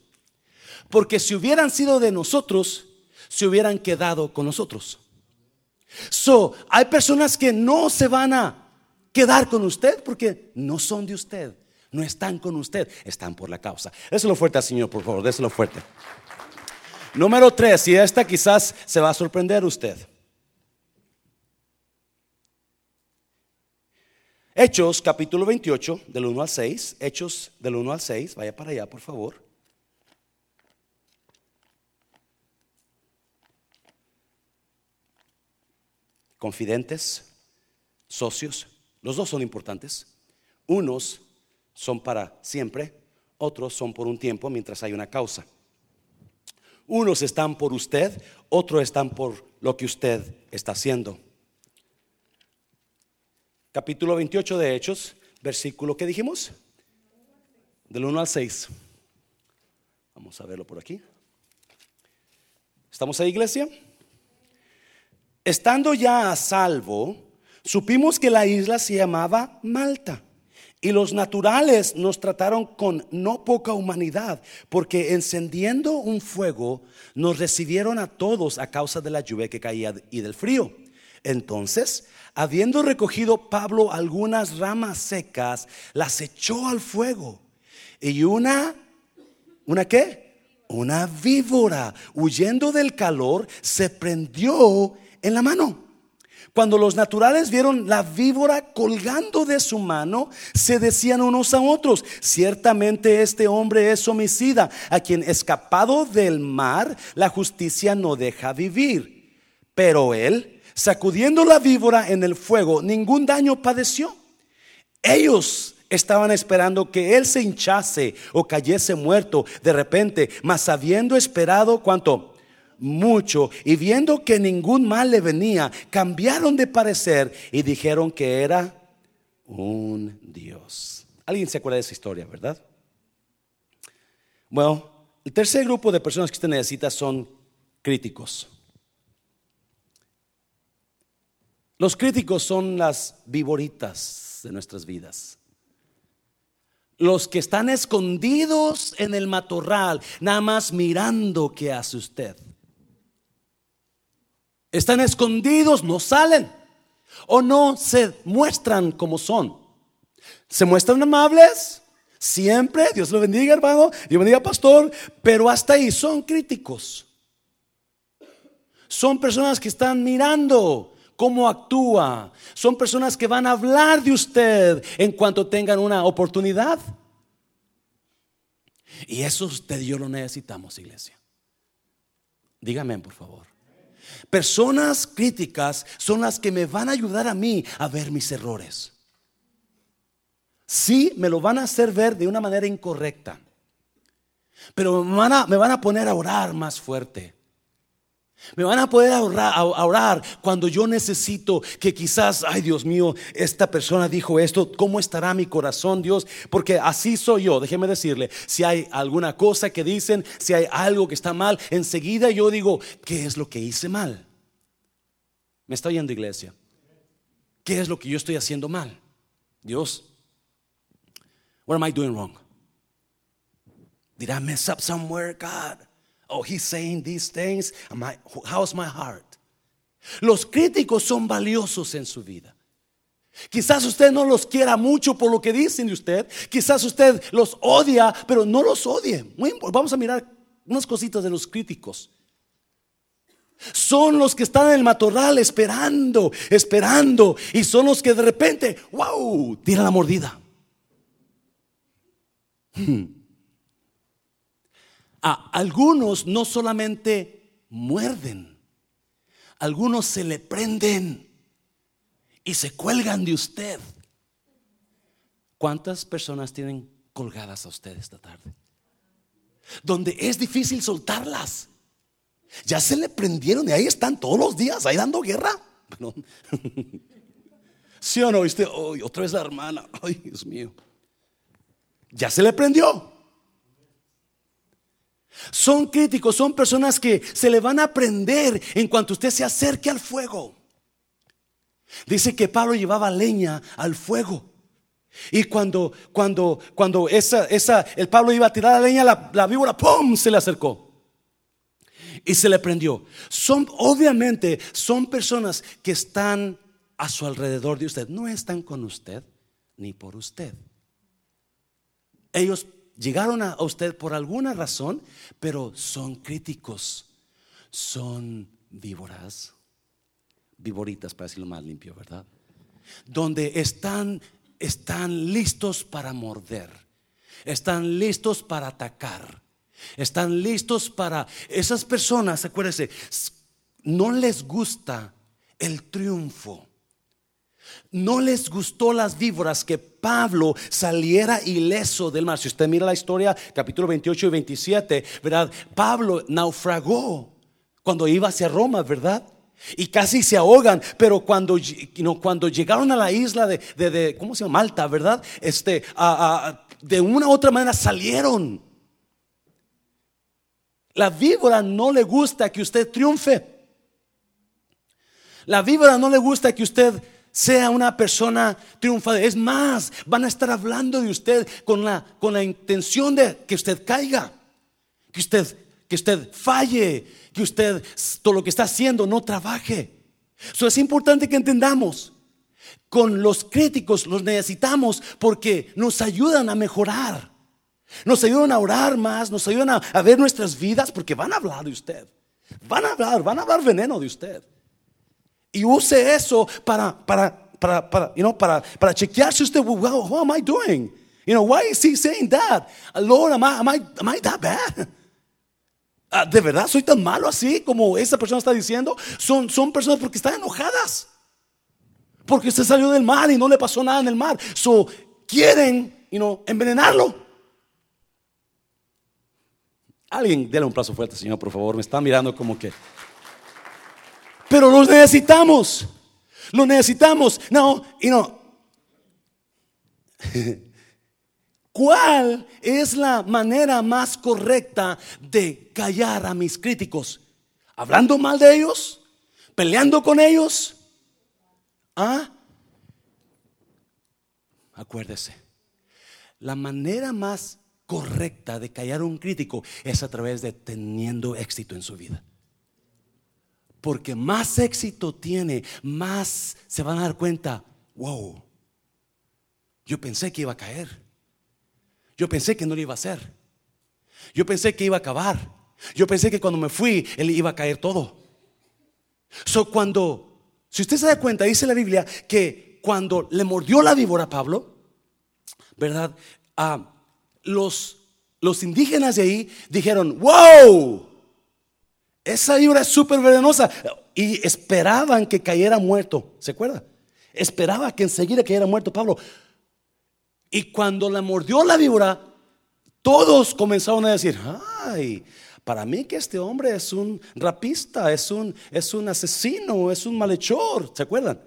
Porque si hubieran sido de nosotros, se hubieran quedado con nosotros. So, hay personas que no se van a quedar con usted porque no son de usted, no están con usted, están por la causa. Déselo fuerte al Señor, por favor, déselo fuerte. Número tres, y esta quizás se va a sorprender usted. Hechos capítulo 28, del 1 al 6. Hechos del 1 al 6. Vaya para allá, por favor. Confidentes, socios, los dos son importantes. Unos son para siempre, otros son por un tiempo mientras hay una causa. Unos están por usted, otros están por lo que usted está haciendo capítulo 28 de Hechos, versículo que dijimos, del 1 al 6. Vamos a verlo por aquí. ¿Estamos ahí, iglesia? Estando ya a salvo, supimos que la isla se llamaba Malta. Y los naturales nos trataron con no poca humanidad, porque encendiendo un fuego nos recibieron a todos a causa de la lluvia que caía y del frío. Entonces, habiendo recogido Pablo algunas ramas secas, las echó al fuego. Y una, ¿una qué? Una víbora, huyendo del calor, se prendió en la mano. Cuando los naturales vieron la víbora colgando de su mano, se decían unos a otros, ciertamente este hombre es homicida, a quien escapado del mar, la justicia no deja vivir. Pero él, sacudiendo la víbora en el fuego, ningún daño padeció. Ellos estaban esperando que él se hinchase o cayese muerto de repente, mas habiendo esperado cuánto mucho y viendo que ningún mal le venía, cambiaron de parecer y dijeron que era un Dios. ¿Alguien se acuerda de esa historia, verdad? Bueno, el tercer grupo de personas que usted necesita son críticos. Los críticos son las viboritas de nuestras vidas. Los que están escondidos en el matorral, nada más mirando qué hace usted. Están escondidos, no salen. O no se muestran como son. Se muestran amables, siempre. Dios lo bendiga, hermano. Dios bendiga, pastor. Pero hasta ahí son críticos. Son personas que están mirando cómo actúa. Son personas que van a hablar de usted en cuanto tengan una oportunidad. Y eso usted y yo lo necesitamos, iglesia. Dígame, por favor. Personas críticas son las que me van a ayudar a mí a ver mis errores. Sí, me lo van a hacer ver de una manera incorrecta. Pero me van a, me van a poner a orar más fuerte. Me van a poder orar, a orar cuando yo necesito que quizás, ay Dios mío, esta persona dijo esto, ¿cómo estará mi corazón, Dios? Porque así soy yo, déjeme decirle, si hay alguna cosa que dicen, si hay algo que está mal, enseguida yo digo, ¿qué es lo que hice mal? ¿Me está oyendo iglesia? ¿Qué es lo que yo estoy haciendo mal? Dios, what am I doing wrong? Did I mess up somewhere, God? Oh, he's saying these things. how's my heart? Los críticos son valiosos en su vida. Quizás usted no los quiera mucho por lo que dicen de usted. Quizás usted los odia, pero no los odie. vamos a mirar unas cositas de los críticos. Son los que están en el matorral esperando, esperando. Y son los que de repente, wow, tiran la mordida. Hmm algunos no solamente muerden, algunos se le prenden y se cuelgan de usted. ¿Cuántas personas tienen colgadas a usted esta tarde? Donde es difícil soltarlas. Ya se le prendieron y ahí están todos los días, ahí dando guerra. *laughs* ¿Sí o no? ¿Viste? otra vez la hermana. Ay, Dios mío. Ya se le prendió. Son críticos, son personas que se le van a prender en cuanto usted se acerque al fuego. Dice que Pablo llevaba leña al fuego. Y cuando, cuando, cuando esa, esa, el Pablo iba a tirar la leña, la, la víbora, ¡pum! se le acercó. Y se le prendió. Son, obviamente, son personas que están a su alrededor de usted. No están con usted ni por usted. Ellos llegaron a usted por alguna razón, pero son críticos, son víboras, víboritas para decirlo más limpio, ¿verdad? Donde están, están listos para morder, están listos para atacar, están listos para... Esas personas, acuérdense, no les gusta el triunfo. No les gustó las víboras que Pablo saliera ileso del mar. Si usted mira la historia, capítulo 28 y 27, ¿verdad? Pablo naufragó cuando iba hacia Roma, ¿verdad? Y casi se ahogan, pero cuando, cuando llegaron a la isla de, ¿cómo se llama? Malta, ¿verdad? Este, de una u otra manera salieron. La víbora no le gusta que usted triunfe. La víbora no le gusta que usted sea una persona triunfadora. Es más, van a estar hablando de usted con la, con la intención de que usted caiga, que usted, que usted falle, que usted todo lo que está haciendo no trabaje. Eso es importante que entendamos. Con los críticos los necesitamos porque nos ayudan a mejorar. Nos ayudan a orar más, nos ayudan a, ver nuestras vidas porque van a hablar de usted. Van a hablar, van a hablar veneno de usted. Y use eso para, para, para, para, you know, para, para chequear si usted, wow, what am I doing? You know, why is he saying that? Lord, am I, am I, am I that bad? *laughs* Ah, ¿De verdad soy tan malo así como esa persona está diciendo? Son, son personas porque están enojadas. Porque usted salió del mar y no le pasó nada en el mar. So, quieren you know, envenenarlo. Alguien, déle un plazo fuerte, Señor, por favor. Me está mirando como que. Pero los necesitamos. Los necesitamos. No, y no. *laughs* ¿Cuál es la manera más correcta de callar a mis críticos? ¿Hablando mal de ellos? ¿Peleando con ellos? ¿Ah? Acuérdese, la manera más correcta de callar a un crítico es a través de teniendo éxito en su vida. Porque más éxito tiene, más se van a dar cuenta, wow, yo pensé que iba a caer. Yo pensé que no lo iba a hacer. Yo pensé que iba a acabar. Yo pensé que cuando me fui, él iba a caer todo. So cuando, si usted se da cuenta, dice la Biblia que cuando le mordió la víbora a Pablo, ¿verdad? Ah, los, los indígenas de ahí dijeron, wow, esa víbora es súper venenosa. Y esperaban que cayera muerto. ¿Se acuerda? Esperaba que enseguida cayera muerto Pablo. Y cuando la mordió la víbora, todos comenzaron a decir, ay, para mí que este hombre es un rapista, es un, es un asesino, es un malhechor. ¿Se acuerdan?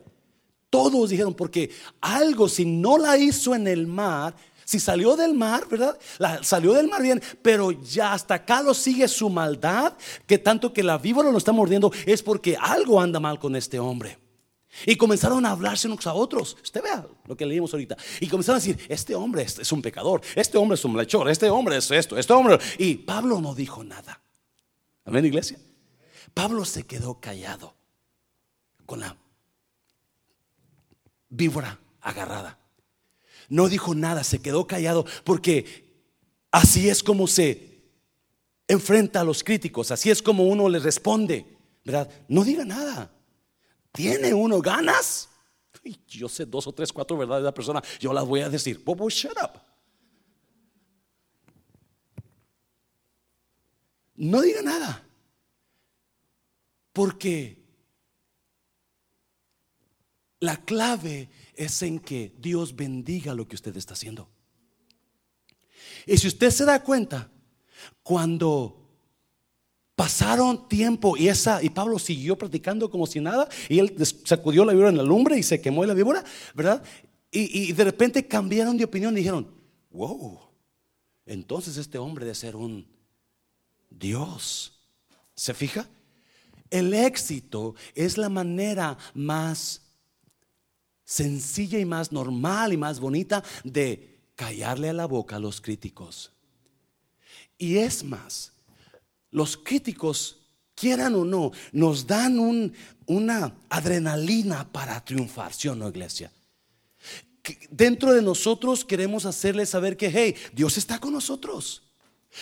Todos dijeron, porque algo si no la hizo en el mar, si salió del mar, ¿verdad? Salió del mar bien, pero ya hasta acá lo sigue su maldad, que tanto que la víbora lo está mordiendo, es porque algo anda mal con este hombre. Y comenzaron a hablarse unos a otros. Usted vea lo que leímos ahorita. Y comenzaron a decir, este hombre es, un pecador, este hombre es un malhechor, este hombre es esto, este hombre. Y Pablo no dijo nada. Amén, iglesia. Pablo se quedó callado con la víbora agarrada. No dijo nada, se quedó callado porque así es como se enfrenta a los críticos, así es como uno les responde, ¿verdad? No diga nada. ¿Tiene uno ganas? Yo sé dos o tres, cuatro verdades de la persona, yo las voy a decir. Bobo, shut up. No diga nada. Porque la clave es en que Dios bendiga lo que usted está haciendo. Y si usted se da cuenta, cuando pasaron tiempo y esa y Pablo siguió practicando como si nada y él sacudió la víbora en la lumbre y se quemó la víbora, ¿verdad? Y, y de repente cambiaron de opinión y dijeron, wow, entonces este hombre debe ser un Dios. ¿Se fija? El éxito es la manera más sencilla y más normal y más bonita de callarle a la boca a los críticos. Y es más, los críticos, quieran o no, nos dan una adrenalina para triunfar, ¿sí o no, iglesia? Dentro de nosotros queremos hacerles saber que, hey, Dios está con nosotros.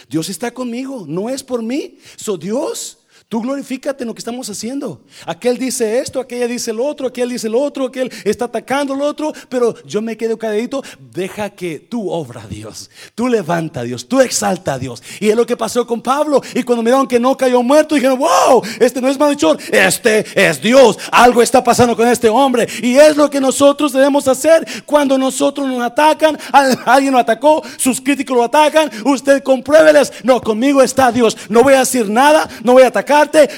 Dios está conmigo, no es por mí. So Dios Tú glorifícate en lo que estamos haciendo. Aquel dice esto, aquella dice lo otro, aquel dice lo otro, aquel está atacando lo otro, pero yo me quedo calladito. Deja que tú obra a Dios, tú levanta a Dios, tú exalta a Dios. Y es lo que pasó con Pablo. Y cuando miraron que no cayó muerto, dijeron, wow, este no es malhechor, este es Dios. Algo está pasando con este hombre. Y es lo que nosotros debemos hacer cuando nosotros nos atacan. Alguien lo atacó, sus críticos lo atacan. Usted compruébeles, no, conmigo está Dios. No voy a decir nada, no voy a atacar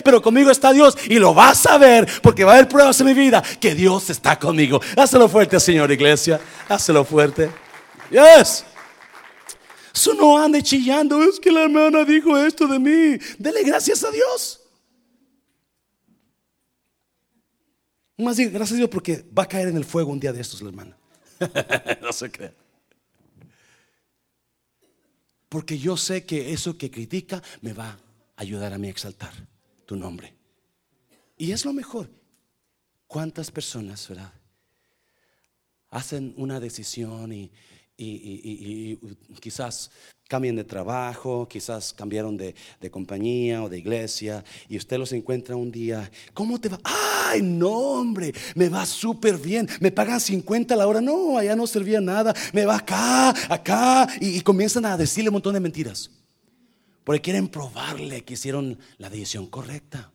pero conmigo está Dios y lo vas a ver porque va a haber pruebas en mi vida que Dios está conmigo. Hácelo fuerte, Señor Iglesia. Hácelo fuerte. Yes. Eso no ande chillando, es que la hermana dijo esto de mí. Dele gracias a Dios. Más diga, gracias a Dios porque va a caer en el fuego un día de estos, la hermana. *laughs* no se cree. Porque yo sé que eso que critica me va a ayudar a exaltar tu nombre. Y es lo mejor. ¿Cuántas personas, verdad? Hacen una decisión y, y, quizás cambien de trabajo, quizás cambiaron de, compañía o de iglesia y usted los encuentra un día, ¿cómo te va? Ay, no, hombre, me va súper bien, me pagan 50 a la hora, no, allá no servía nada, me va acá, acá y, comienzan a decirle un montón de mentiras, porque quieren probarle que hicieron la decisión correcta,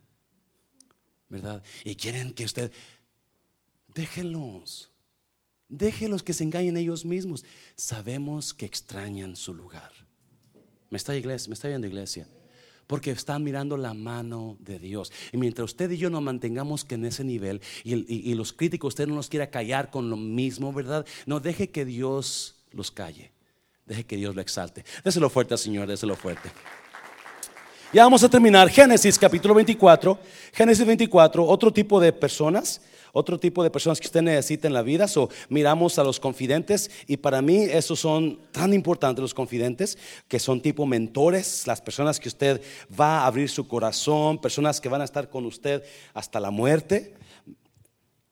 ¿verdad? Y quieren que usted, déjenlos. Déjenlos que se engañen ellos mismos. Sabemos que extrañan su lugar. Me está, iglesia, viendo iglesia. Porque están mirando la mano de Dios. Y mientras usted y yo nos mantengamos que en ese nivel y, los críticos, usted no nos quiera callar con lo mismo, ¿verdad? No deje que Dios los calle. Deje que Dios lo exalte. Déselo fuerte, Señor, déselo fuerte. Ya vamos a terminar. Génesis capítulo 24. Génesis 24, otro tipo de personas otro tipo de personas que usted necesita en la vida. So, miramos a los confidentes y para mí esos son tan importantes los confidentes que son tipo mentores, las personas que usted va a abrir su corazón, personas que van a estar con usted hasta la muerte.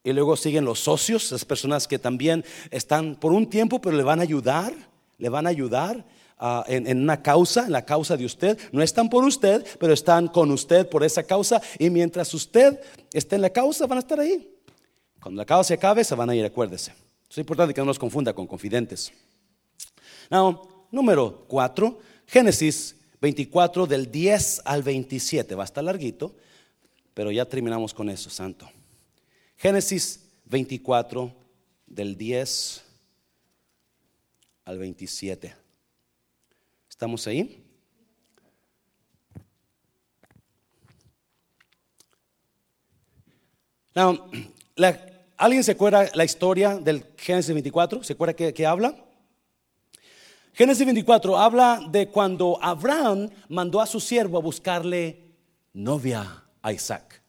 Y luego siguen los socios, esas personas que también están por un tiempo, pero le van a ayudar, le van a ayudar. Ah, en, una causa, en la causa de usted. No están por usted, pero están con usted por esa causa. Y mientras usted esté en la causa, van a estar ahí. Cuando la causa se acabe, se van a ir, acuérdese. Es importante que no nos confunda con confidentes. número 4, Génesis 24 del 10 al 27. Va a estar larguito, pero ya terminamos con eso, santo. Génesis 24 del 10 al 27. ¿Estamos ahí? Now, ¿Alguien se acuerda la historia del Génesis 24? ¿Se acuerda que, habla? Génesis 24 habla de cuando Abraham mandó a su siervo a buscarle novia a Isaac,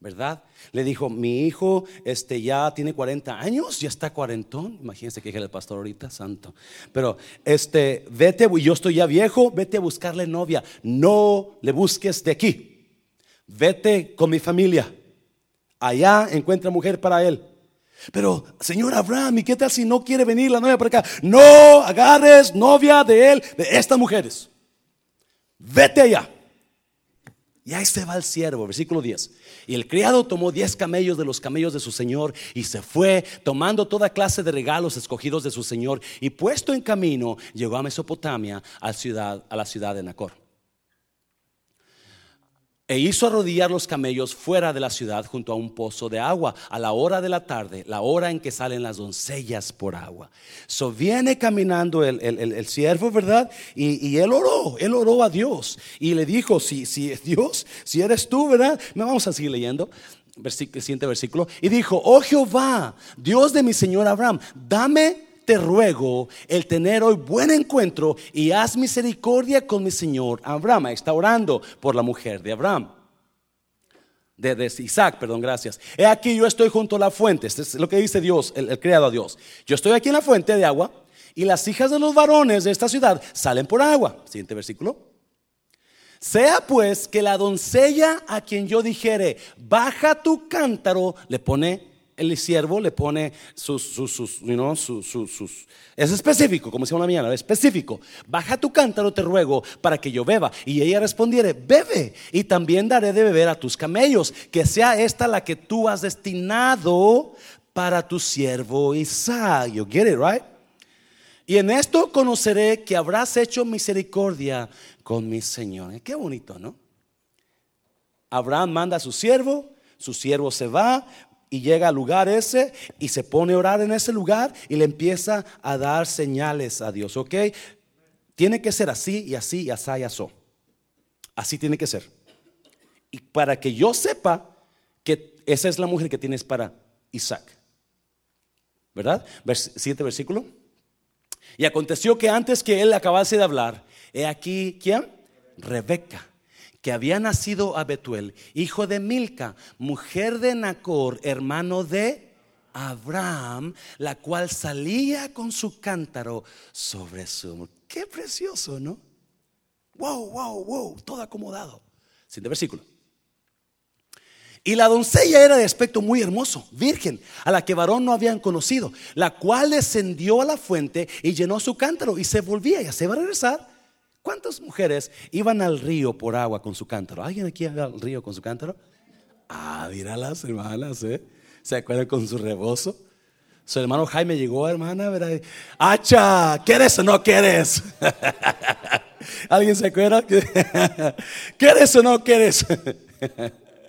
¿verdad? Le dijo, mi hijo este, ya tiene 40 años, ya está cuarentón. Imagínense que es el pastor ahorita, santo. Pero este, vete, yo estoy ya viejo, vete a buscarle novia. No le busques de aquí. Vete con mi familia. Allá encuentra mujer para él. Pero, señor Abraham, ¿y qué tal si no quiere venir la novia para acá? No agarres novia de él, de estas mujeres. Vete allá. Y ahí se va el siervo, versículo 10. Y el criado tomó 10 camellos de los camellos de su señor y se fue, tomando toda clase de regalos escogidos de su señor. Y puesto en camino, llegó a Mesopotamia, a, a la ciudad de Nacor. E hizo arrodillar los camellos fuera de la ciudad junto a un pozo de agua a la hora de la tarde, la hora en que salen las doncellas por agua. So viene caminando el, el, siervo, ¿verdad? Y, él oró, él oró a Dios y le dijo, si, si Dios, si eres tú, ¿verdad? Me vamos a seguir leyendo. siguiente versículo. Y dijo, oh Jehová, Dios de mi Señor Abraham, dame te ruego el tener hoy buen encuentro y haz misericordia con mi Señor Abraham. Está orando por la mujer de Abraham. De, Isaac, perdón, gracias. He aquí yo estoy junto a la fuente. Este es lo que dice Dios, el, el criado a Dios. Yo estoy aquí en la fuente de agua y las hijas de los varones de esta ciudad salen por agua. Siguiente versículo. Sea pues que la doncella a quien yo dijere, baja tu cántaro, le pone el siervo le pone sus, sus, sus, sus, es específico, como decía una mañana, específico. Baja tu cántaro, te ruego, para que yo beba. Y ella respondiere, bebe, y también daré de beber a tus camellos, que sea esta la que tú has destinado para tu siervo Isaac. You get it, right? Y en esto conoceré que habrás hecho misericordia con mi Señor. Qué bonito, ¿no? Abraham manda a su siervo, su siervo se va, y llega al lugar ese y se pone a orar en ese lugar y le empieza a dar señales a Dios, ¿ok? Tiene que ser así y así y así y así. Así tiene que ser. Y para que yo sepa que esa es la mujer que tienes para Isaac. ¿Verdad? Siguiente versículo. Y aconteció que antes que él acabase de hablar, he aquí, ¿quién? Rebeca, que había nacido a Betuel, hijo de Milca, mujer de Nacor, hermano de Abraham, la cual salía con su cántaro sobre su... Qué precioso, ¿no? Wow, wow, wow, todo acomodado. Siguiente versículo. Y la doncella era de aspecto muy hermoso, virgen, a la que varón no habían conocido, la cual descendió a la fuente y llenó su cántaro y se volvía, ya se va a regresar. ¿Cuántas mujeres iban al río por agua con su cántaro? ¿Alguien aquí va al río con su cántaro? Ah, mira las hermanas, ¿eh? ¿Se acuerdan con su rebozo? Su hermano Jaime llegó, hermana, ¿verdad? ¡Hacha! ¿Quieres o no quieres? *laughs* ¿Alguien se acuerda? *laughs* ¿Quieres o no quieres?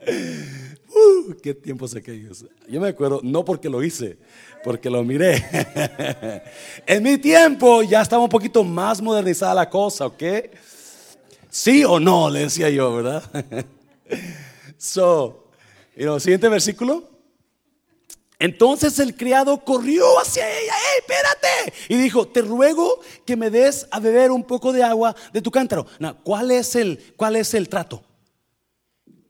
*laughs* Uh, *laughs* qué tiempos aquellos. Yo me acuerdo, no porque lo hice, porque lo miré. *laughs* en mi tiempo ya estaba un poquito más modernizada la cosa, ¿ok? Sí o no, le decía yo, ¿verdad? *laughs* so, you siguiente versículo. Entonces el criado corrió hacia ella, ¡Ey, espérate! Y dijo, te ruego que me des a beber un poco de agua de tu cántaro. ¿cuál, es el, ¿Cuál es el trato?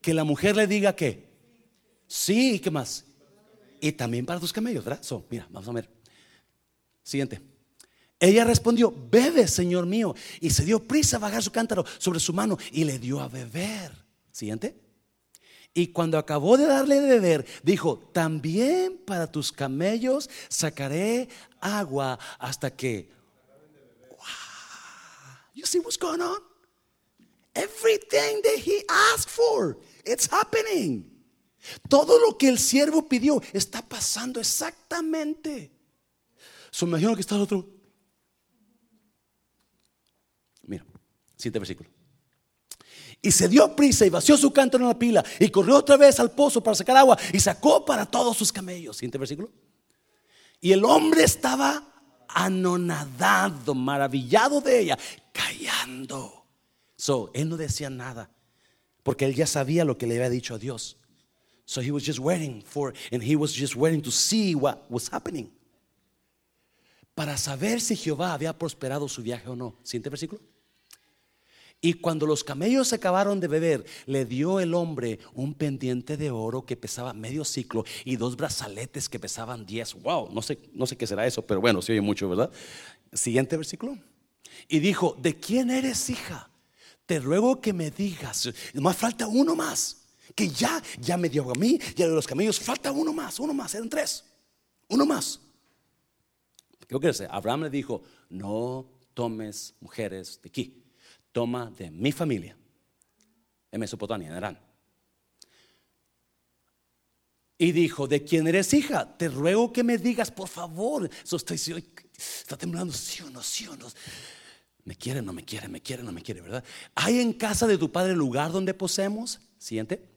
Que la mujer le diga que Sí, ¿qué más? Y también para tus camellos, ¿verdad? mira, vamos a ver. Siguiente. Ella respondió, bebe, Señor mío. Y se dio prisa a bajar su cántaro sobre su mano y le dio a beber. Siguiente. Y cuando acabó de darle de beber, dijo, también para tus camellos sacaré agua hasta que... Wow. You see what's going on? Everything that he asked for, it's happening. Todo lo que el siervo pidió está pasando exactamente. So, imagino que está el otro. Mira, siguiente versículo. Y se dio prisa y vació su cántaro en la pila y corrió otra vez al pozo para sacar agua y sacó para todos sus camellos. Siguiente versículo. Y el hombre estaba anonadado, maravillado de ella, callando. So, él no decía nada, porque él ya sabía lo que le había dicho a Dios. So he was just waiting for, and he was just waiting to see what was happening. Para saber si Jehová había prosperado su viaje o no. Siguiente versículo. Y cuando los camellos se acabaron de beber, le dio el hombre un pendiente de oro que pesaba medio ciclo y dos brazaletes que pesaban diez. Wow, no sé, qué será eso, pero bueno, se oye mucho, ¿verdad? Siguiente versículo. Y dijo: ¿De quién eres hija? Te ruego que me digas. Más falta uno más que ya, ya me dio a mí, ya de los camellos, falta uno más, uno más, eran tres, uno más. ¿Qué que Abraham le dijo, no tomes mujeres de aquí, toma de mi familia, en Mesopotamia, en Arán. Y dijo, ¿de quién eres hija? Te ruego que me digas, por favor. Eso está temblando, sí o no, sí o no. Me quiere, no me quiere, me quiere, no me quiere, ¿verdad? ¿Hay en casa de tu padre lugar donde posemos? Siguiente.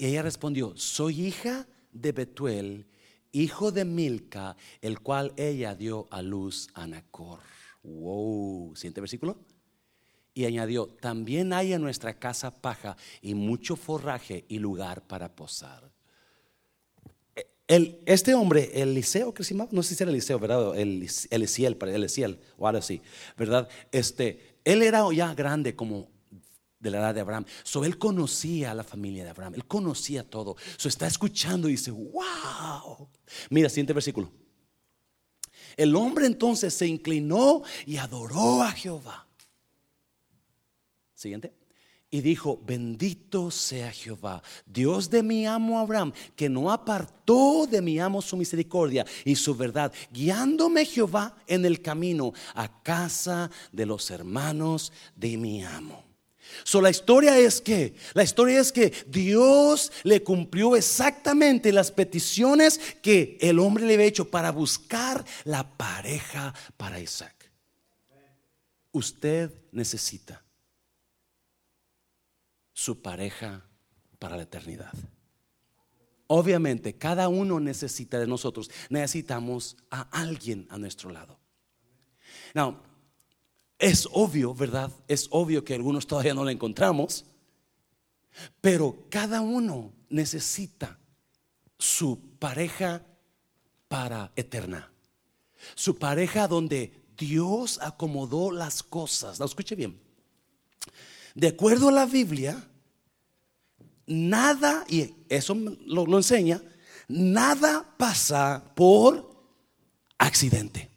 Y ella respondió, soy hija de Betuel, hijo de Milca, el cual ella dio a luz a Nacor. Wow, siguiente versículo. Y añadió, también hay en nuestra casa paja y mucho forraje y lugar para posar. El, este hombre, Eliseo, que se llama, no sé si era Eliseo, ¿verdad? El, Elisiel, Elisiel, o algo así, ¿verdad? Este, él era ya grande, como de la edad de Abraham. So él conocía a la familia de Abraham, él conocía todo. So está escuchando y dice, wow. Mira, siguiente versículo. El hombre entonces se inclinó y adoró a Jehová. Siguiente. Y dijo, bendito sea Jehová, Dios de mi amo Abraham, que no apartó de mi amo su misericordia y su verdad, guiándome Jehová en el camino a casa de los hermanos de mi amo. So, la historia es que, la historia es que Dios le cumplió exactamente las peticiones que el hombre le había hecho para buscar la pareja para Isaac. Usted necesita su pareja para la eternidad. Obviamente, cada uno necesita de nosotros, necesitamos a alguien a nuestro lado. Now, es obvio, ¿verdad? Es obvio que algunos todavía no la encontramos, pero cada uno necesita su pareja para eterna. Su pareja donde Dios acomodó las cosas. ¿La escuche bien? De acuerdo a la Biblia, nada, y eso lo, lo enseña, nada pasa por accidente.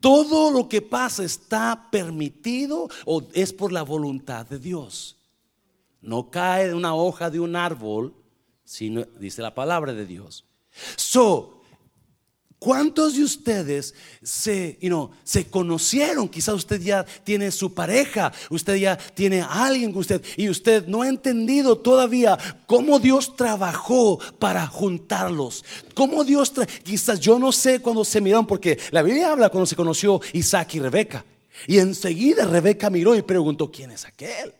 Todo lo que pasa está permitido o es por la voluntad de Dios. No cae de una hoja de un árbol, sino dice la palabra de Dios. So, ¿Cuántos de ustedes se, se conocieron? Quizás usted ya tiene su pareja, usted ya tiene a alguien con usted y usted no ha entendido todavía cómo Dios trabajó para juntarlos. Cómo Dios, quizás yo no sé cuándo se miraron, porque la Biblia habla cuando se conoció Isaac y Rebeca. Y enseguida Rebeca miró y preguntó, ¿quién es aquel?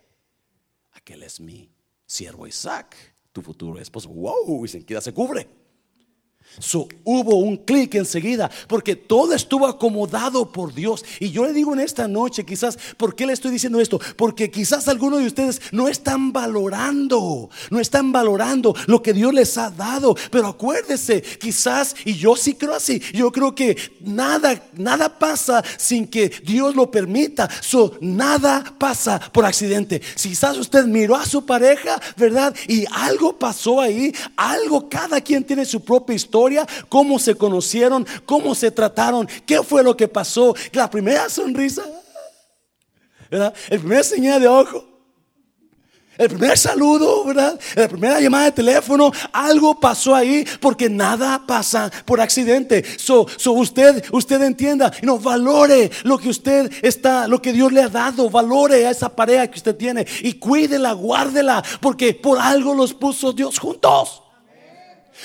Aquel es mi siervo Isaac, tu futuro esposo. Wow, y enseguida se cubre hubo un clic enseguida porque todo estuvo acomodado por Dios. Y yo le digo en esta noche, quizás, ¿por qué le estoy diciendo esto? Porque quizás algunos de ustedes no están valorando, no están valorando lo que Dios les ha dado. Pero acuérdese, quizás, y yo sí creo así, yo creo que nada, nada pasa sin que Dios lo permita. So, nada pasa por accidente. Quizás usted miró a su pareja, ¿verdad? Y algo pasó ahí, algo, cada quien tiene su propia historia cómo se conocieron, cómo se trataron, qué fue lo que pasó. La primera sonrisa, el primer señal de ojo. El primer saludo, ¿verdad? La primera llamada de teléfono, algo pasó ahí porque nada pasa por accidente. So, usted, usted entienda, no valore lo que usted está, lo que Dios le ha dado, valore a esa pareja que usted tiene y cuídela, guárdela, porque por algo los puso Dios juntos.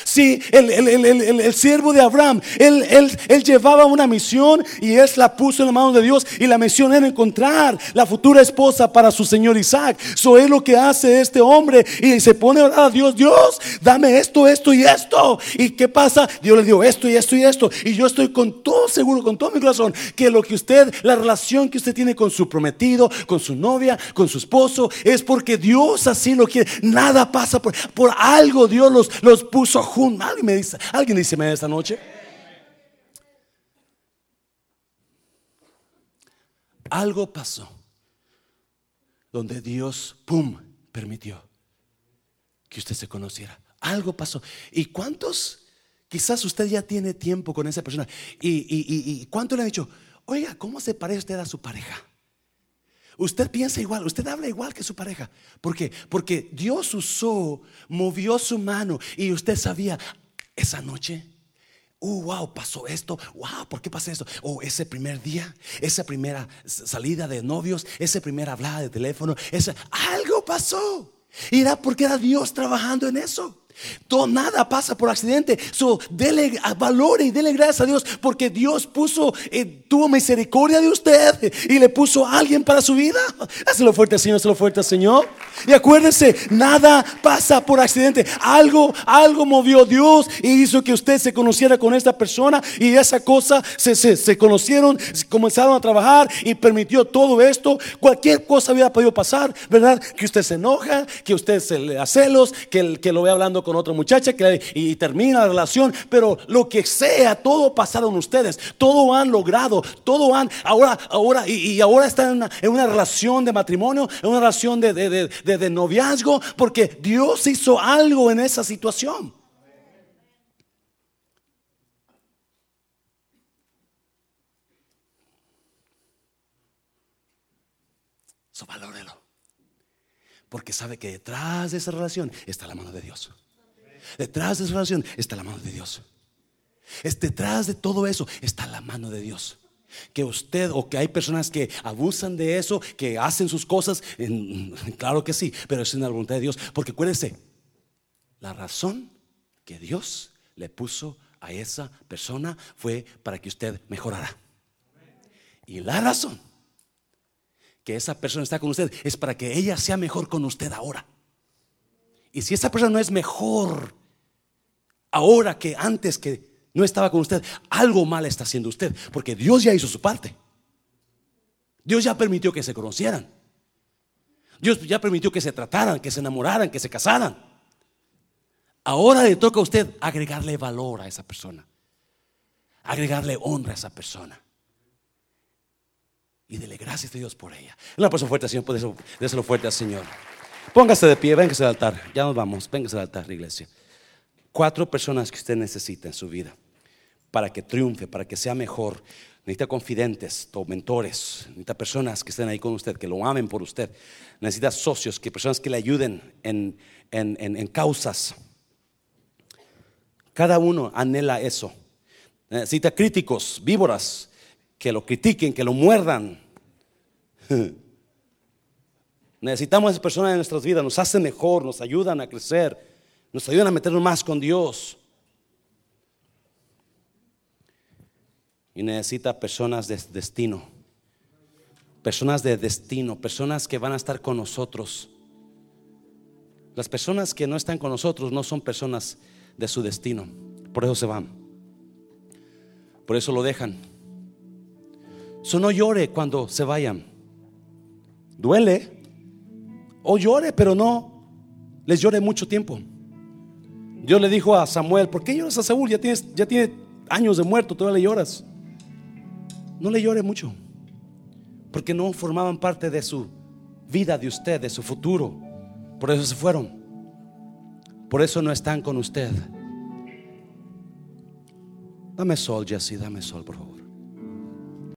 Sí, el, siervo de Abraham, él, él, llevaba una misión y él la puso en la mano de Dios. Y la misión era encontrar la futura esposa para su señor Isaac. Eso es lo que hace este hombre y se pone a orar a Dios: Dios, dame esto, esto y esto. ¿Y qué pasa? Dios le dio esto y esto y esto. Y yo estoy con todo seguro, con todo mi corazón, que lo que usted, la relación que usted tiene con su prometido, con su novia, con su esposo, es porque Dios así lo quiere. Nada pasa por, por algo, Dios los, los puso ¿Alguien me dice, alguien dice esta noche? Algo pasó donde Dios, pum, permitió que usted se conociera. Algo pasó. ¿Y cuántos? Quizás usted ya tiene tiempo con esa persona. ¿Y, y, y, cuánto le ha dicho? Oiga, ¿cómo se parece usted a su pareja? Usted piensa igual, usted habla igual que su pareja. ¿Por qué? Porque Dios usó, movió su mano y usted sabía, esa noche, uh, wow, pasó esto, wow, ¿por qué pasa esto? O oh, ese primer día, esa primera salida de novios, esa primera hablada de teléfono, ese, algo pasó. Y era porque era Dios trabajando en eso. Todo, nada pasa por accidente. So, dele valor y dele gracias a Dios porque Dios puso, eh, tuvo misericordia de usted y le puso a alguien para su vida. Hazlo fuerte, Señor, hazlo fuerte, Señor. Y acuérdese, nada pasa por accidente. Algo, algo movió Dios y hizo que usted se conociera con esta persona y esa cosa se, se, conocieron, comenzaron a trabajar y permitió todo esto. Cualquier cosa hubiera podido pasar, ¿verdad? Que usted se enoja, que usted se le da celos, que, lo ve hablando con otra muchacha y termina la relación, pero lo que sea, todo pasaron ustedes, todo han logrado, todo han, ahora, ahora, y, ahora están en una, relación de matrimonio, en una relación de, de noviazgo, porque Dios hizo algo en esa situación. So, valórelo. Porque sabe que detrás de esa relación está la mano de Dios. Detrás de esa relación está la mano de Dios. Es detrás de todo eso está la mano de Dios. Que usted o que hay personas que abusan de eso, que hacen sus cosas, *laughs* claro que sí, pero es en la voluntad de Dios. Porque acuérdense, la razón que Dios le puso a esa persona fue para que usted mejorara. Y la razón que esa persona está con usted es para que ella sea mejor con usted ahora. Y si esa persona no es mejor ahora que antes que no estaba con usted, algo mal está haciendo usted, porque Dios ya hizo su parte. Dios ya permitió que se conocieran. Dios ya permitió que se trataran, que se enamoraran, que se casaran. Ahora le toca a usted agregarle valor a esa persona. agregarle honra a esa persona. Y dele gracias a Dios por ella. Una persona fuerte, Señor, déselo fuerte al Señor. Póngase de pie, véngase al altar. Ya nos vamos, véngase al altar, iglesia. Cuatro personas que usted necesita en su vida para que triunfe, para que sea mejor. Necesita confidentes, mentores, necesita personas que estén ahí con usted, que lo amen por usted. Necesita socios, que personas que le ayuden en, en causas. Cada uno anhela eso. Necesita críticos, víboras, que lo critiquen, que lo muerdan. *laughs* Necesitamos esas personas en nuestras vidas, nos hacen mejor, nos ayudan a crecer, nos ayudan a meternos más con Dios. Y necesita personas de destino, personas de destino, personas que van a estar con nosotros. Las personas que no están con nosotros no son personas de su destino, por eso se van, por eso lo dejan. So no llore cuando se vayan. Duele, o llore, pero no les llore mucho tiempo. Dios le dijo a Samuel, ¿por qué lloras a Saúl? Ya, tienes, tiene años de muerto, todavía le lloras. No le llore mucho, porque no formaban parte de su vida, de usted, de su futuro. Por eso se fueron. Por eso no están con usted. Dame sol, Jesse, dame sol, por favor.